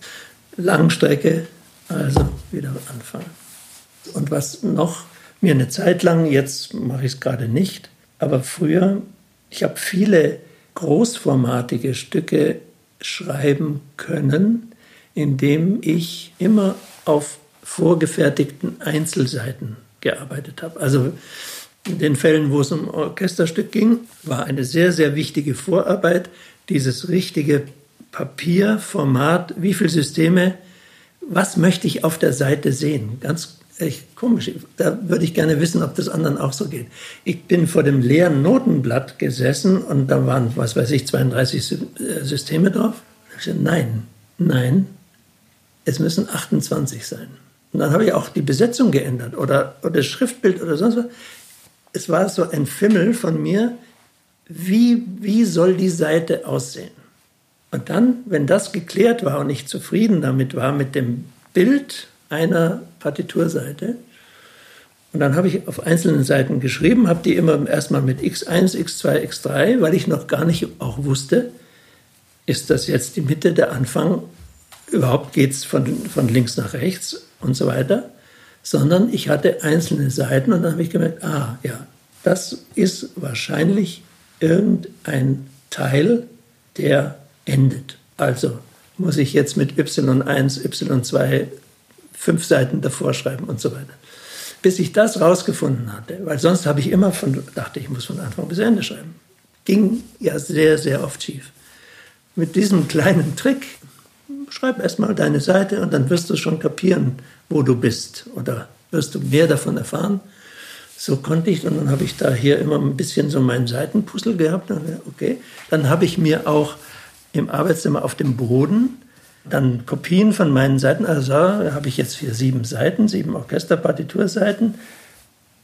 Langstrecke, also wieder anfangen. Und was noch mir eine Zeit lang, jetzt mache ich es gerade nicht, aber früher, ich habe viele großformatige Stücke schreiben können, indem ich immer auf vorgefertigten Einzelseiten gearbeitet habe. Also in den Fällen, wo es um Orchesterstück ging, war eine sehr, sehr wichtige Vorarbeit, dieses richtige Papierformat, wie viele Systeme, was möchte ich auf der Seite sehen? Ganz echt komisch. Da würde ich gerne wissen, ob das anderen auch so geht. Ich bin vor dem leeren Notenblatt gesessen und da waren, was weiß ich, 32 äh, Systeme drauf. Nein, nein, es müssen 28 sein. Und dann habe ich auch die Besetzung geändert oder, oder das Schriftbild oder sonst was. Es war so ein Fimmel von mir, wie, wie soll die Seite aussehen? Und dann, wenn das geklärt war und ich zufrieden damit war, mit dem Bild einer Partiturseite, und dann habe ich auf einzelnen Seiten geschrieben, habe die immer erstmal mit X1, X2, X3, weil ich noch gar nicht auch wusste, ist das jetzt die Mitte, der Anfang, überhaupt geht es von, von links nach rechts und so weiter, sondern ich hatte einzelne Seiten und dann habe ich gemerkt, ah ja, das ist wahrscheinlich irgendein Teil, der endet. Also muss ich jetzt mit Y1, Y2 fünf Seiten davor schreiben und so weiter. Bis ich das rausgefunden hatte, weil sonst habe ich immer von, dachte ich, muss von Anfang bis Ende schreiben. Ging ja sehr, sehr oft schief. Mit diesem kleinen Trick, schreib erstmal deine Seite und dann wirst du schon kapieren, wo du bist oder wirst du mehr davon erfahren. So konnte ich, und dann habe ich da hier immer ein bisschen so meinen Seitenpuzzle gehabt. Okay, dann habe ich mir auch im Arbeitszimmer auf dem Boden dann Kopien von meinen Seiten. Also habe ich jetzt hier sieben Seiten, sieben Orchesterpartiturseiten.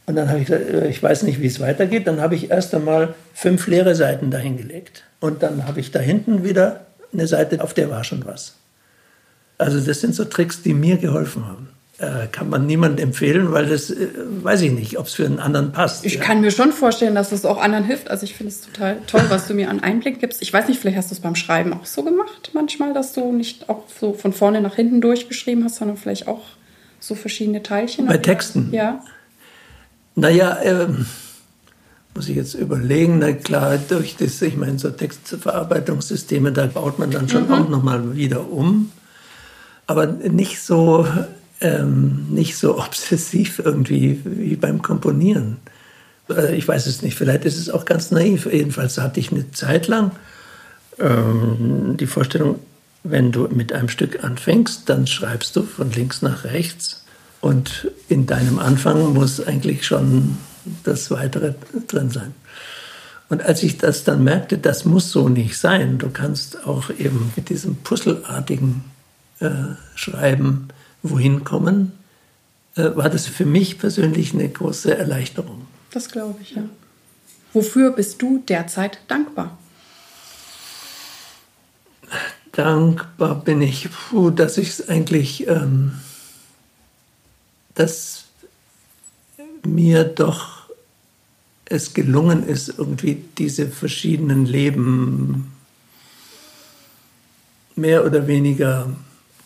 Und dann habe ich gesagt, äh, ich weiß nicht, wie es weitergeht. Dann habe ich erst einmal fünf leere Seiten dahingelegt. Und dann habe ich da hinten wieder eine Seite, auf der war schon was. Also das sind so Tricks, die mir geholfen haben kann man niemandem empfehlen, weil das äh, weiß ich nicht, ob es für einen anderen passt. Ich ja. kann mir schon vorstellen, dass es auch anderen hilft. Also ich finde es total toll, was du mir an Einblick gibst. Ich weiß nicht, vielleicht hast du es beim Schreiben auch so gemacht manchmal, dass du nicht auch so von vorne nach hinten durchgeschrieben hast, sondern vielleicht auch so verschiedene Teilchen. Bei Texten? Ja. Naja, ähm, muss ich jetzt überlegen. Na klar, durch das, ich meine, so Textverarbeitungssysteme, da baut man dann schon mhm. auch nochmal wieder um. Aber nicht so ähm, nicht so obsessiv irgendwie wie beim Komponieren. Äh, ich weiß es nicht, vielleicht ist es auch ganz naiv. Jedenfalls hatte ich eine Zeit lang ähm, die Vorstellung, wenn du mit einem Stück anfängst, dann schreibst du von links nach rechts und in deinem Anfang muss eigentlich schon das Weitere drin sein. Und als ich das dann merkte, das muss so nicht sein, du kannst auch eben mit diesem Puzzleartigen äh, Schreiben wohin kommen, äh, war das für mich persönlich eine große Erleichterung. Das glaube ich, ja. Wofür bist du derzeit dankbar? Dankbar bin ich, puh, dass ich es eigentlich, ähm, dass mir doch es gelungen ist, irgendwie diese verschiedenen Leben mehr oder weniger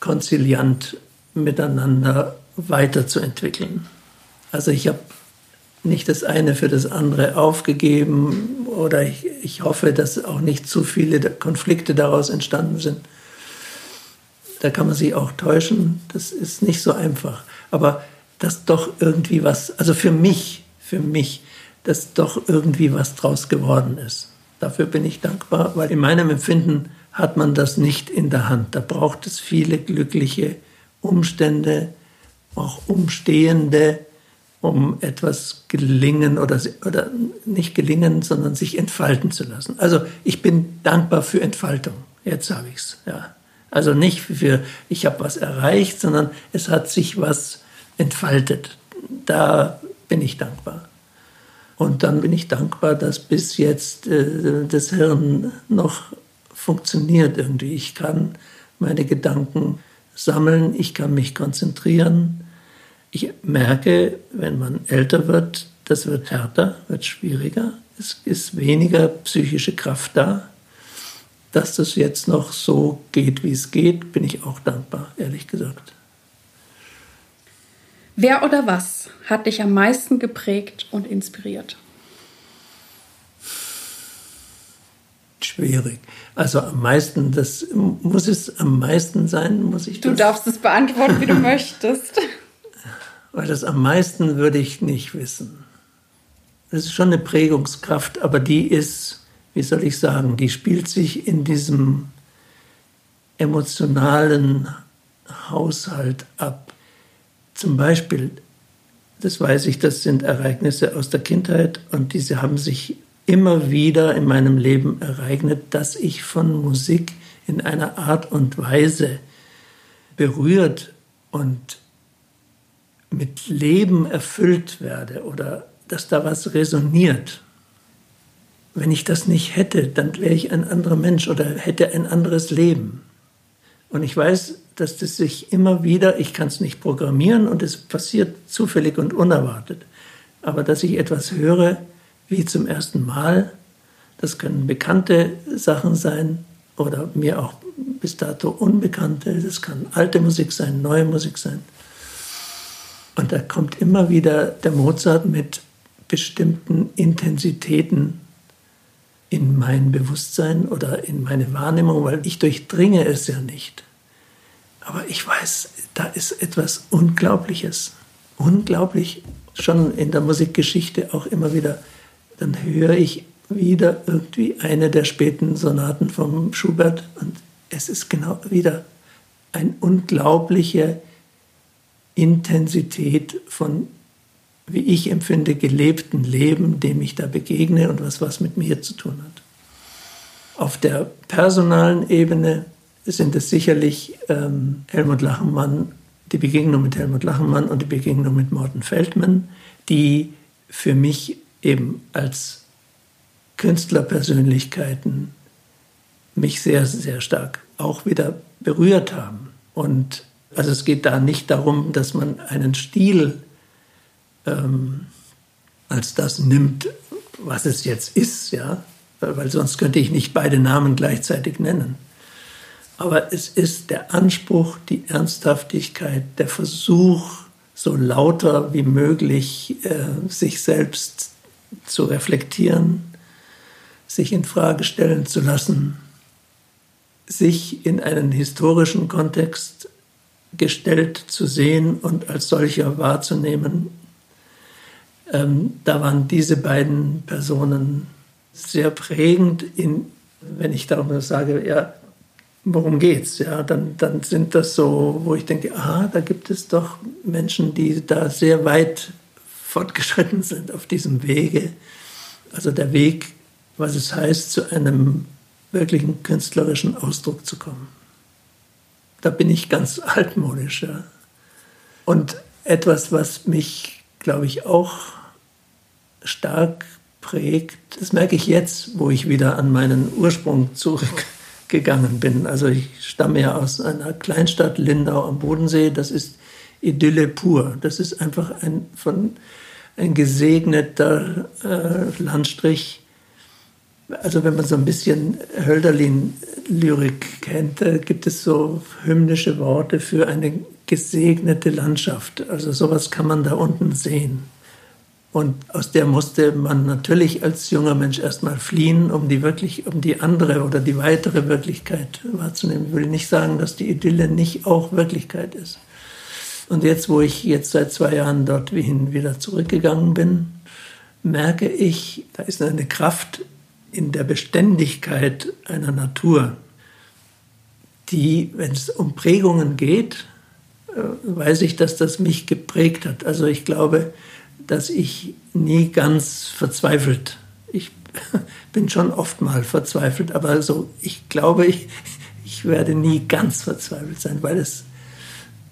konziliant miteinander weiterzuentwickeln. Also ich habe nicht das eine für das andere aufgegeben oder ich, ich hoffe, dass auch nicht zu viele Konflikte daraus entstanden sind. Da kann man sich auch täuschen, das ist nicht so einfach. Aber dass doch irgendwie was, also für mich, für mich, dass doch irgendwie was draus geworden ist. Dafür bin ich dankbar, weil in meinem Empfinden hat man das nicht in der Hand. Da braucht es viele glückliche Umstände, auch Umstehende, um etwas gelingen oder, oder nicht gelingen, sondern sich entfalten zu lassen. Also ich bin dankbar für Entfaltung. Jetzt habe ich es. Ja. Also nicht für, ich habe was erreicht, sondern es hat sich was entfaltet. Da bin ich dankbar. Und dann bin ich dankbar, dass bis jetzt äh, das Hirn noch funktioniert irgendwie. Ich kann meine Gedanken sammeln, ich kann mich konzentrieren. Ich merke, wenn man älter wird, das wird härter, wird schwieriger. Es ist weniger psychische Kraft da. Dass das jetzt noch so geht, wie es geht, bin ich auch dankbar, ehrlich gesagt. Wer oder was hat dich am meisten geprägt und inspiriert? Schwierig. Also am meisten, das muss es am meisten sein, muss ich das? Du darfst es beantworten, wie du möchtest. Weil das am meisten würde ich nicht wissen. Das ist schon eine Prägungskraft, aber die ist, wie soll ich sagen, die spielt sich in diesem emotionalen Haushalt ab. Zum Beispiel, das weiß ich, das sind Ereignisse aus der Kindheit und diese haben sich immer wieder in meinem Leben ereignet, dass ich von Musik in einer Art und Weise berührt und mit Leben erfüllt werde oder dass da was resoniert. Wenn ich das nicht hätte, dann wäre ich ein anderer Mensch oder hätte ein anderes Leben. Und ich weiß, dass das sich immer wieder, ich kann es nicht programmieren und es passiert zufällig und unerwartet, aber dass ich etwas höre wie zum ersten Mal, das können bekannte Sachen sein oder mir auch bis dato unbekannte, das kann alte Musik sein, neue Musik sein. Und da kommt immer wieder der Mozart mit bestimmten Intensitäten in mein Bewusstsein oder in meine Wahrnehmung, weil ich durchdringe es ja nicht. Aber ich weiß, da ist etwas Unglaubliches. Unglaublich, schon in der Musikgeschichte auch immer wieder. Dann höre ich wieder irgendwie eine der späten Sonaten vom Schubert und es ist genau wieder eine unglaubliche Intensität von wie ich empfinde, gelebten Leben, dem ich da begegne und was was mit mir zu tun hat. Auf der personalen Ebene sind es sicherlich ähm, Helmut Lachenmann, die Begegnung mit Helmut Lachenmann und die Begegnung mit Morten Feldman, die für mich eben als Künstlerpersönlichkeiten mich sehr, sehr stark auch wieder berührt haben. Und also es geht da nicht darum, dass man einen Stil ähm, als das nimmt, was es jetzt ist, ja, weil sonst könnte ich nicht beide Namen gleichzeitig nennen. Aber es ist der Anspruch, die Ernsthaftigkeit, der Versuch, so lauter wie möglich äh, sich selbst zu reflektieren, sich in Frage stellen zu lassen, sich in einen historischen Kontext gestellt zu sehen und als solcher wahrzunehmen ähm, da waren diese beiden Personen sehr prägend in, wenn ich darum sage, ja, worum geht's? Ja, dann, dann sind das so, wo ich denke, aha, da gibt es doch Menschen, die da sehr weit fortgeschritten sind auf diesem Wege. Also der Weg, was es heißt, zu einem wirklichen künstlerischen Ausdruck zu kommen. Da bin ich ganz altmodisch. Ja. Und etwas, was mich, glaube ich, auch stark prägt, das merke ich jetzt, wo ich wieder an meinen Ursprung zurückgegangen bin. Also ich stamme ja aus einer Kleinstadt Lindau am Bodensee. Das ist Idylle pur. Das ist einfach ein, von, ein gesegneter äh, Landstrich. Also wenn man so ein bisschen Hölderlin-Lyrik kennt, da gibt es so hymnische Worte für eine gesegnete Landschaft. Also sowas kann man da unten sehen. Und aus der musste man natürlich als junger Mensch erstmal fliehen, um die wirklich, um die andere oder die weitere Wirklichkeit wahrzunehmen. Ich will nicht sagen, dass die Idylle nicht auch Wirklichkeit ist. Und jetzt, wo ich jetzt seit zwei Jahren dort wieder zurückgegangen bin, merke ich, da ist eine Kraft in der Beständigkeit einer Natur, die, wenn es um Prägungen geht, äh, weiß ich, dass das mich geprägt hat. Also ich glaube, dass ich nie ganz verzweifelt, ich bin schon oft mal verzweifelt, aber so, ich glaube, ich, ich werde nie ganz verzweifelt sein, weil es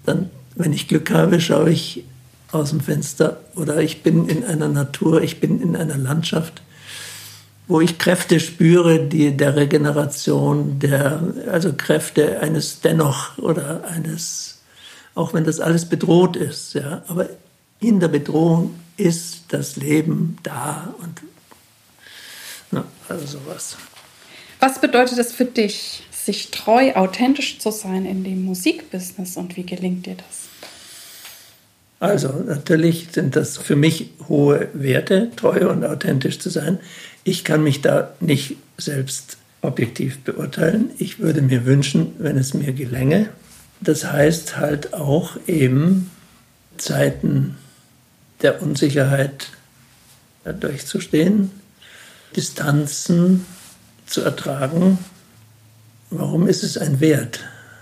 dann, wenn ich Glück habe, schaue ich aus dem Fenster oder ich bin in einer Natur, ich bin in einer Landschaft, wo ich Kräfte spüre, die der Regeneration, der, also Kräfte eines Dennoch oder eines, auch wenn das alles bedroht ist, ja, aber in der Bedrohung ist das Leben da und na, also sowas. Was bedeutet es für dich, sich treu, authentisch zu sein in dem Musikbusiness und wie gelingt dir das? Also natürlich sind das für mich hohe Werte, treu und authentisch zu sein. Ich kann mich da nicht selbst objektiv beurteilen. Ich würde mir wünschen, wenn es mir gelänge. Das heißt halt auch eben Zeiten der Unsicherheit durchzustehen, Distanzen zu ertragen. Warum ist es ein Wert?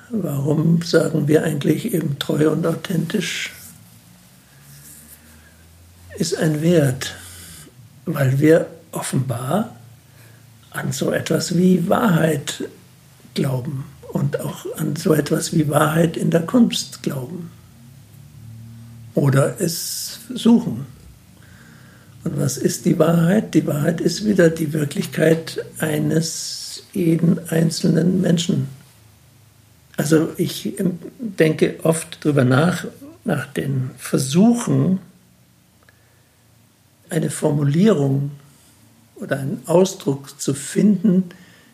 Warum sagen wir eigentlich eben treu und authentisch? Ist ein Wert, weil wir offenbar an so etwas wie Wahrheit glauben und auch an so etwas wie Wahrheit in der Kunst glauben oder es suchen. Und was ist die Wahrheit? Die Wahrheit ist wieder die Wirklichkeit eines jeden einzelnen Menschen. Also ich denke oft darüber nach, nach den Versuchen, eine Formulierung oder einen Ausdruck zu finden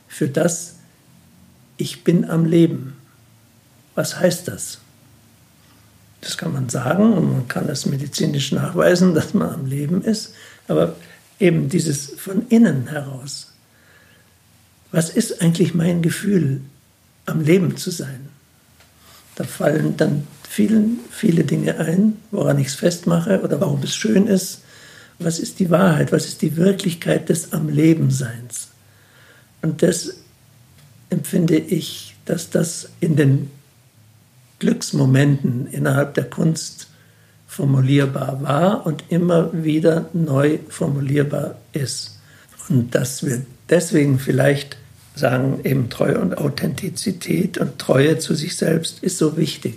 für das, ich bin am Leben. Was heißt das? Das kann man sagen und man kann es medizinisch nachweisen, dass man am Leben ist. Aber eben dieses von innen heraus. Was ist eigentlich mein Gefühl, am Leben zu sein? Da fallen dann vielen, viele Dinge ein, woran ich es festmache oder warum es schön ist. Was ist die Wahrheit? Was ist die Wirklichkeit des Am Leben Seins? Und das empfinde ich, dass das in den Glücksmomenten innerhalb der Kunst formulierbar war und immer wieder neu formulierbar ist. Und dass wir deswegen vielleicht sagen, eben Treue und Authentizität und Treue zu sich selbst ist so wichtig.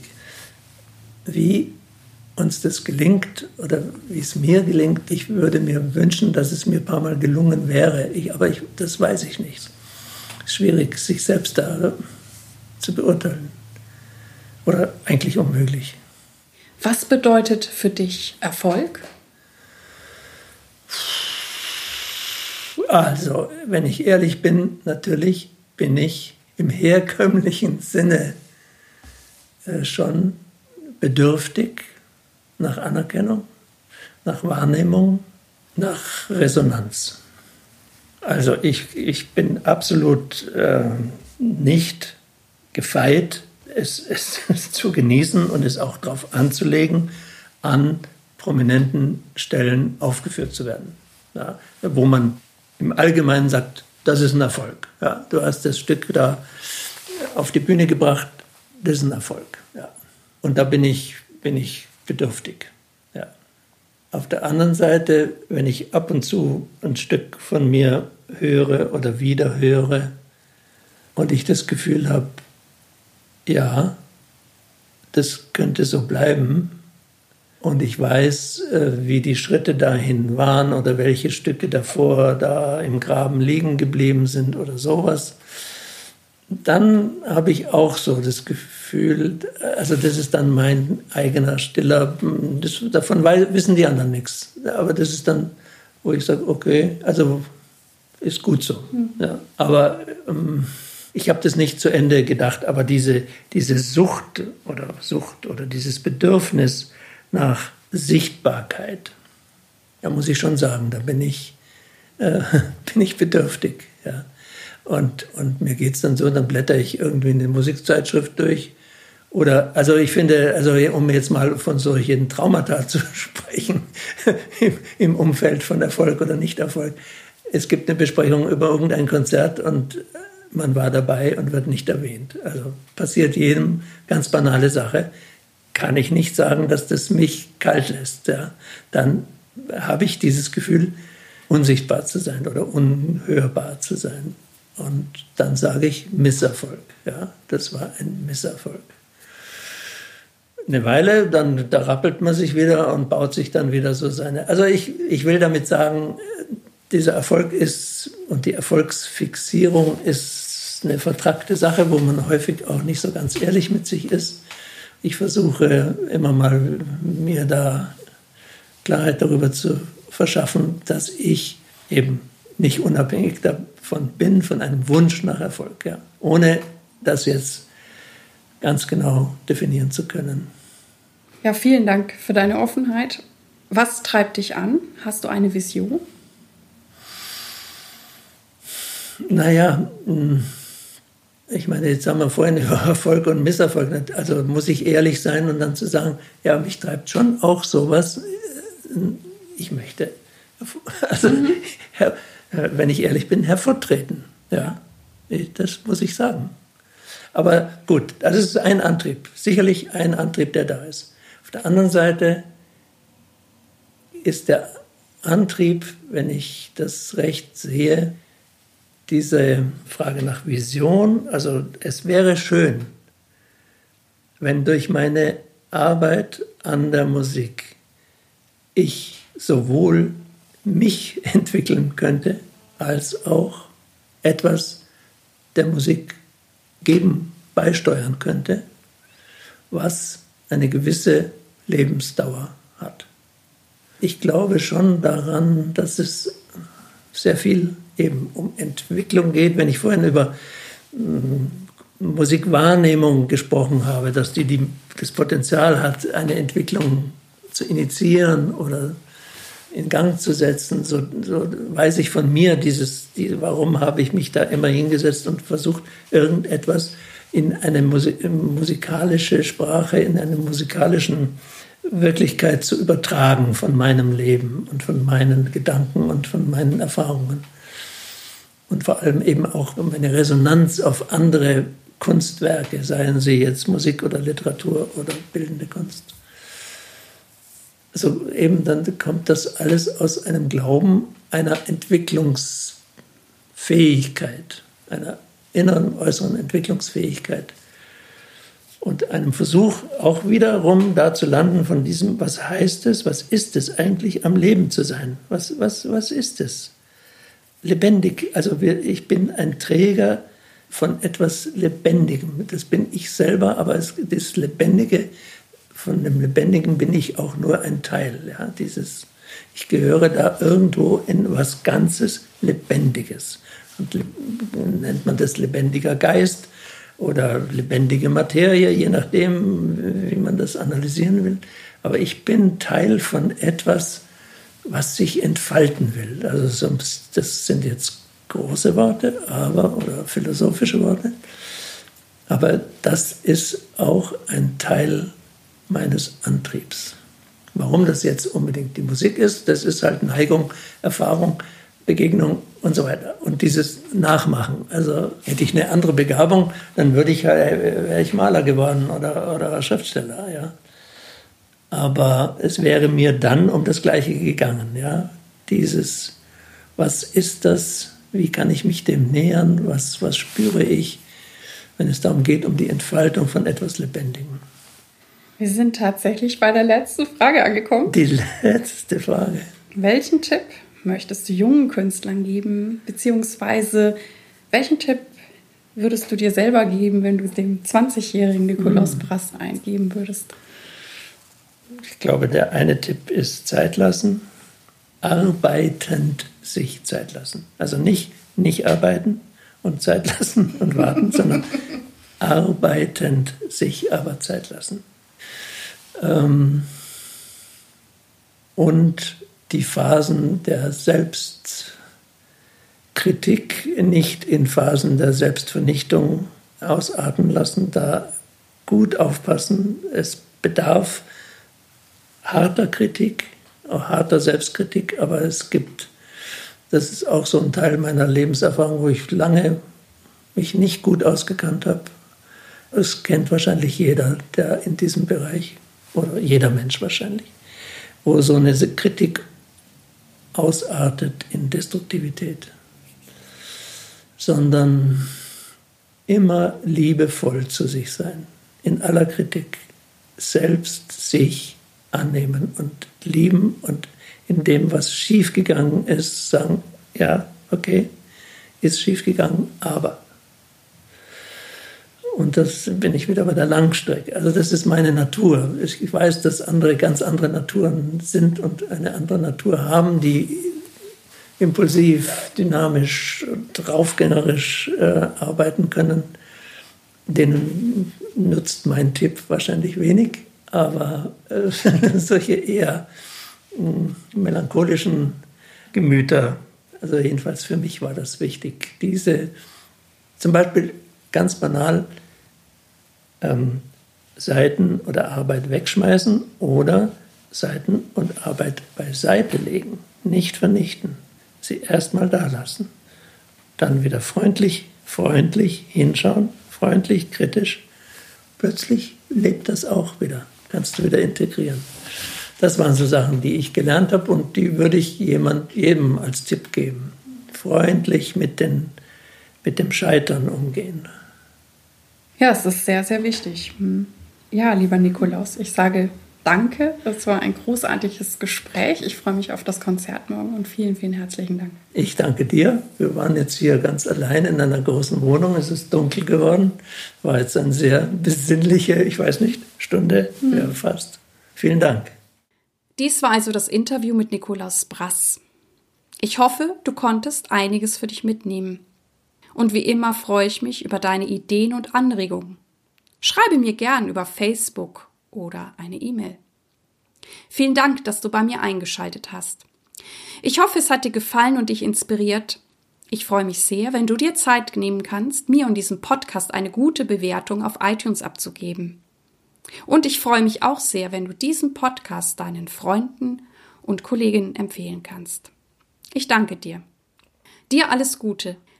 Wie uns das gelingt oder wie es mir gelingt, ich würde mir wünschen, dass es mir ein paar Mal gelungen wäre, ich, aber ich, das weiß ich nicht. Schwierig, sich selbst da zu beurteilen oder eigentlich unmöglich. Was bedeutet für dich Erfolg? Also, wenn ich ehrlich bin, natürlich bin ich im herkömmlichen Sinne äh, schon bedürftig nach Anerkennung, nach Wahrnehmung, nach Resonanz. Also ich, ich bin absolut äh, nicht gefeit es, es, zu genießen und es auch darauf anzulegen, an prominenten Stellen aufgeführt zu werden. Ja, wo man im Allgemeinen sagt, das ist ein Erfolg. Ja, du hast das Stück da auf die Bühne gebracht, das ist ein Erfolg. Ja. Und da bin ich, bin ich bedürftig. Ja. Auf der anderen Seite, wenn ich ab und zu ein Stück von mir höre oder wieder höre und ich das Gefühl habe, ja, das könnte so bleiben. Und ich weiß, äh, wie die Schritte dahin waren oder welche Stücke davor da im Graben liegen geblieben sind oder sowas. Dann habe ich auch so das Gefühl, also das ist dann mein eigener stiller, das, davon wissen die anderen nichts. Aber das ist dann, wo ich sage, okay, also ist gut so. Mhm. Ja, aber ähm, ich habe das nicht zu Ende gedacht, aber diese, diese Sucht oder Sucht oder dieses Bedürfnis nach Sichtbarkeit, da muss ich schon sagen, da bin ich, äh, bin ich bedürftig. Ja. Und, und mir geht es dann so, dann blätter ich irgendwie eine Musikzeitschrift durch. Oder, also ich finde, also um jetzt mal von solchen Traumata zu sprechen, im, Umfeld von Erfolg oder Nicht-Erfolg. Es gibt eine Besprechung über irgendein Konzert und man war dabei und wird nicht erwähnt. Also passiert jedem ganz banale Sache. Kann ich nicht sagen, dass das mich kalt lässt. Ja. Dann habe ich dieses Gefühl, unsichtbar zu sein oder unhörbar zu sein. Und dann sage ich Misserfolg. Ja, das war ein Misserfolg. Eine Weile, dann da rappelt man sich wieder und baut sich dann wieder so seine. Also ich, ich will damit sagen, dieser Erfolg ist und die Erfolgsfixierung ist eine vertrackte Sache, wo man häufig auch nicht so ganz ehrlich mit sich ist. Ich versuche immer mal mir da Klarheit darüber zu verschaffen, dass ich eben nicht unabhängig davon bin, von einem Wunsch nach Erfolg, ja, ohne das jetzt ganz genau definieren zu können. Ja, vielen Dank für deine Offenheit. Was treibt dich an? Hast du eine Vision? Naja, hm, ich meine, jetzt haben wir vorhin über Erfolg und Misserfolg. Also muss ich ehrlich sein und dann zu sagen, ja, mich treibt schon auch sowas. Ich möchte, also, mhm. wenn ich ehrlich bin, hervortreten. Ja, das muss ich sagen. Aber gut, das ist ein Antrieb, sicherlich ein Antrieb, der da ist. Der anderen Seite ist der Antrieb, wenn ich das recht sehe, diese Frage nach Vision. Also es wäre schön, wenn durch meine Arbeit an der Musik ich sowohl mich entwickeln könnte, als auch etwas der Musik geben, beisteuern könnte, was eine gewisse Lebensdauer hat. Ich glaube schon daran, dass es sehr viel eben um Entwicklung geht. Wenn ich vorhin über mm, Musikwahrnehmung gesprochen habe, dass die, die das Potenzial hat, eine Entwicklung zu initiieren oder in Gang zu setzen, so, so weiß ich von mir dieses, die, warum habe ich mich da immer hingesetzt und versucht, irgendetwas in eine Musik, musikalische Sprache, in eine musikalischen Wirklichkeit zu übertragen von meinem Leben und von meinen Gedanken und von meinen Erfahrungen und vor allem eben auch um eine Resonanz auf andere Kunstwerke, seien sie jetzt Musik oder Literatur oder bildende Kunst. Also eben dann kommt das alles aus einem Glauben einer Entwicklungsfähigkeit, einer inneren, äußeren Entwicklungsfähigkeit und einem Versuch auch wiederum da zu landen von diesem, was heißt es, was ist es eigentlich am Leben zu sein? Was, was, was ist es? lebendig. Also ich bin ein Träger von etwas Lebendigem. Das bin ich selber, aber das Lebendige, von dem Lebendigen bin ich auch nur ein Teil. Ja, dieses, ich gehöre da irgendwo in was Ganzes Lebendiges. Und nennt man das lebendiger Geist oder lebendige Materie, je nachdem, wie man das analysieren will. Aber ich bin Teil von etwas, was sich entfalten will. Also das sind jetzt große Worte, aber oder philosophische Worte, aber das ist auch ein Teil meines Antriebs. Warum das jetzt unbedingt die Musik ist, das ist halt Neigung, Erfahrung, Begegnung und so weiter. Und dieses Nachmachen. Also hätte ich eine andere Begabung, dann würde ich, wäre ich Maler geworden oder, oder Schriftsteller. Ja. Aber es wäre mir dann um das Gleiche gegangen. Ja? Dieses, was ist das? Wie kann ich mich dem nähern? Was, was spüre ich, wenn es darum geht, um die Entfaltung von etwas Lebendigem? Wir sind tatsächlich bei der letzten Frage angekommen. Die letzte Frage. Welchen Tipp möchtest du jungen Künstlern geben? Beziehungsweise welchen Tipp würdest du dir selber geben, wenn du dem 20-jährigen Nikolaus hm. Brass eingeben würdest? Ich glaube, der eine Tipp ist Zeit lassen, arbeitend sich Zeit lassen. Also nicht nicht arbeiten und Zeit lassen und warten, sondern arbeitend sich aber Zeit lassen. Ähm, und die Phasen der Selbstkritik nicht in Phasen der Selbstvernichtung ausarten lassen, da gut aufpassen. Es bedarf harter Kritik, auch harter Selbstkritik, aber es gibt, das ist auch so ein Teil meiner Lebenserfahrung, wo ich lange mich nicht gut ausgekannt habe. Es kennt wahrscheinlich jeder, der in diesem Bereich, oder jeder Mensch wahrscheinlich, wo so eine Kritik ausartet in Destruktivität. sondern immer liebevoll zu sich sein, in aller Kritik, selbst sich annehmen und lieben und in dem, was schiefgegangen ist, sagen, ja, okay, ist schiefgegangen, aber. Und das bin ich wieder bei der Langstrecke. Also das ist meine Natur. Ich weiß, dass andere ganz andere Naturen sind und eine andere Natur haben, die impulsiv, dynamisch, draufgängerisch äh, arbeiten können. Denen nutzt mein Tipp wahrscheinlich wenig, aber äh, solche eher äh, melancholischen Gemüter, also jedenfalls für mich war das wichtig, diese zum Beispiel ganz banal ähm, Seiten oder Arbeit wegschmeißen oder Seiten und Arbeit beiseite legen, nicht vernichten, sie erstmal da lassen, dann wieder freundlich, freundlich hinschauen, freundlich, kritisch. Plötzlich lebt das auch wieder, kannst du wieder integrieren. Das waren so Sachen, die ich gelernt habe und die würde ich jemand, jedem als Tipp geben. Freundlich mit, den, mit dem Scheitern umgehen. Ja, es ist sehr, sehr wichtig. Hm. Ja, lieber Nikolaus, ich sage danke. Das war ein großartiges Gespräch. Ich freue mich auf das Konzert morgen und vielen, vielen herzlichen Dank. Ich danke dir. Wir waren jetzt hier ganz allein in einer großen Wohnung. Es ist dunkel geworden. War jetzt eine sehr besinnliche, ich weiß nicht, Stunde hm. ja, fast. Vielen Dank. Dies war also das Interview mit Nikolaus Brass. Ich hoffe, du konntest einiges für dich mitnehmen und wie immer freue ich mich über deine Ideen und Anregungen. Schreibe mir gern über Facebook oder eine E-Mail. Vielen Dank, dass du bei mir eingeschaltet hast. Ich hoffe, es hat dir gefallen und dich inspiriert. Ich freue mich sehr, wenn du dir Zeit nehmen kannst, mir und diesem Podcast eine gute Bewertung auf iTunes abzugeben. Und ich freue mich auch sehr, wenn du diesen Podcast deinen Freunden und Kolleginnen empfehlen kannst. Ich danke dir. Dir alles Gute.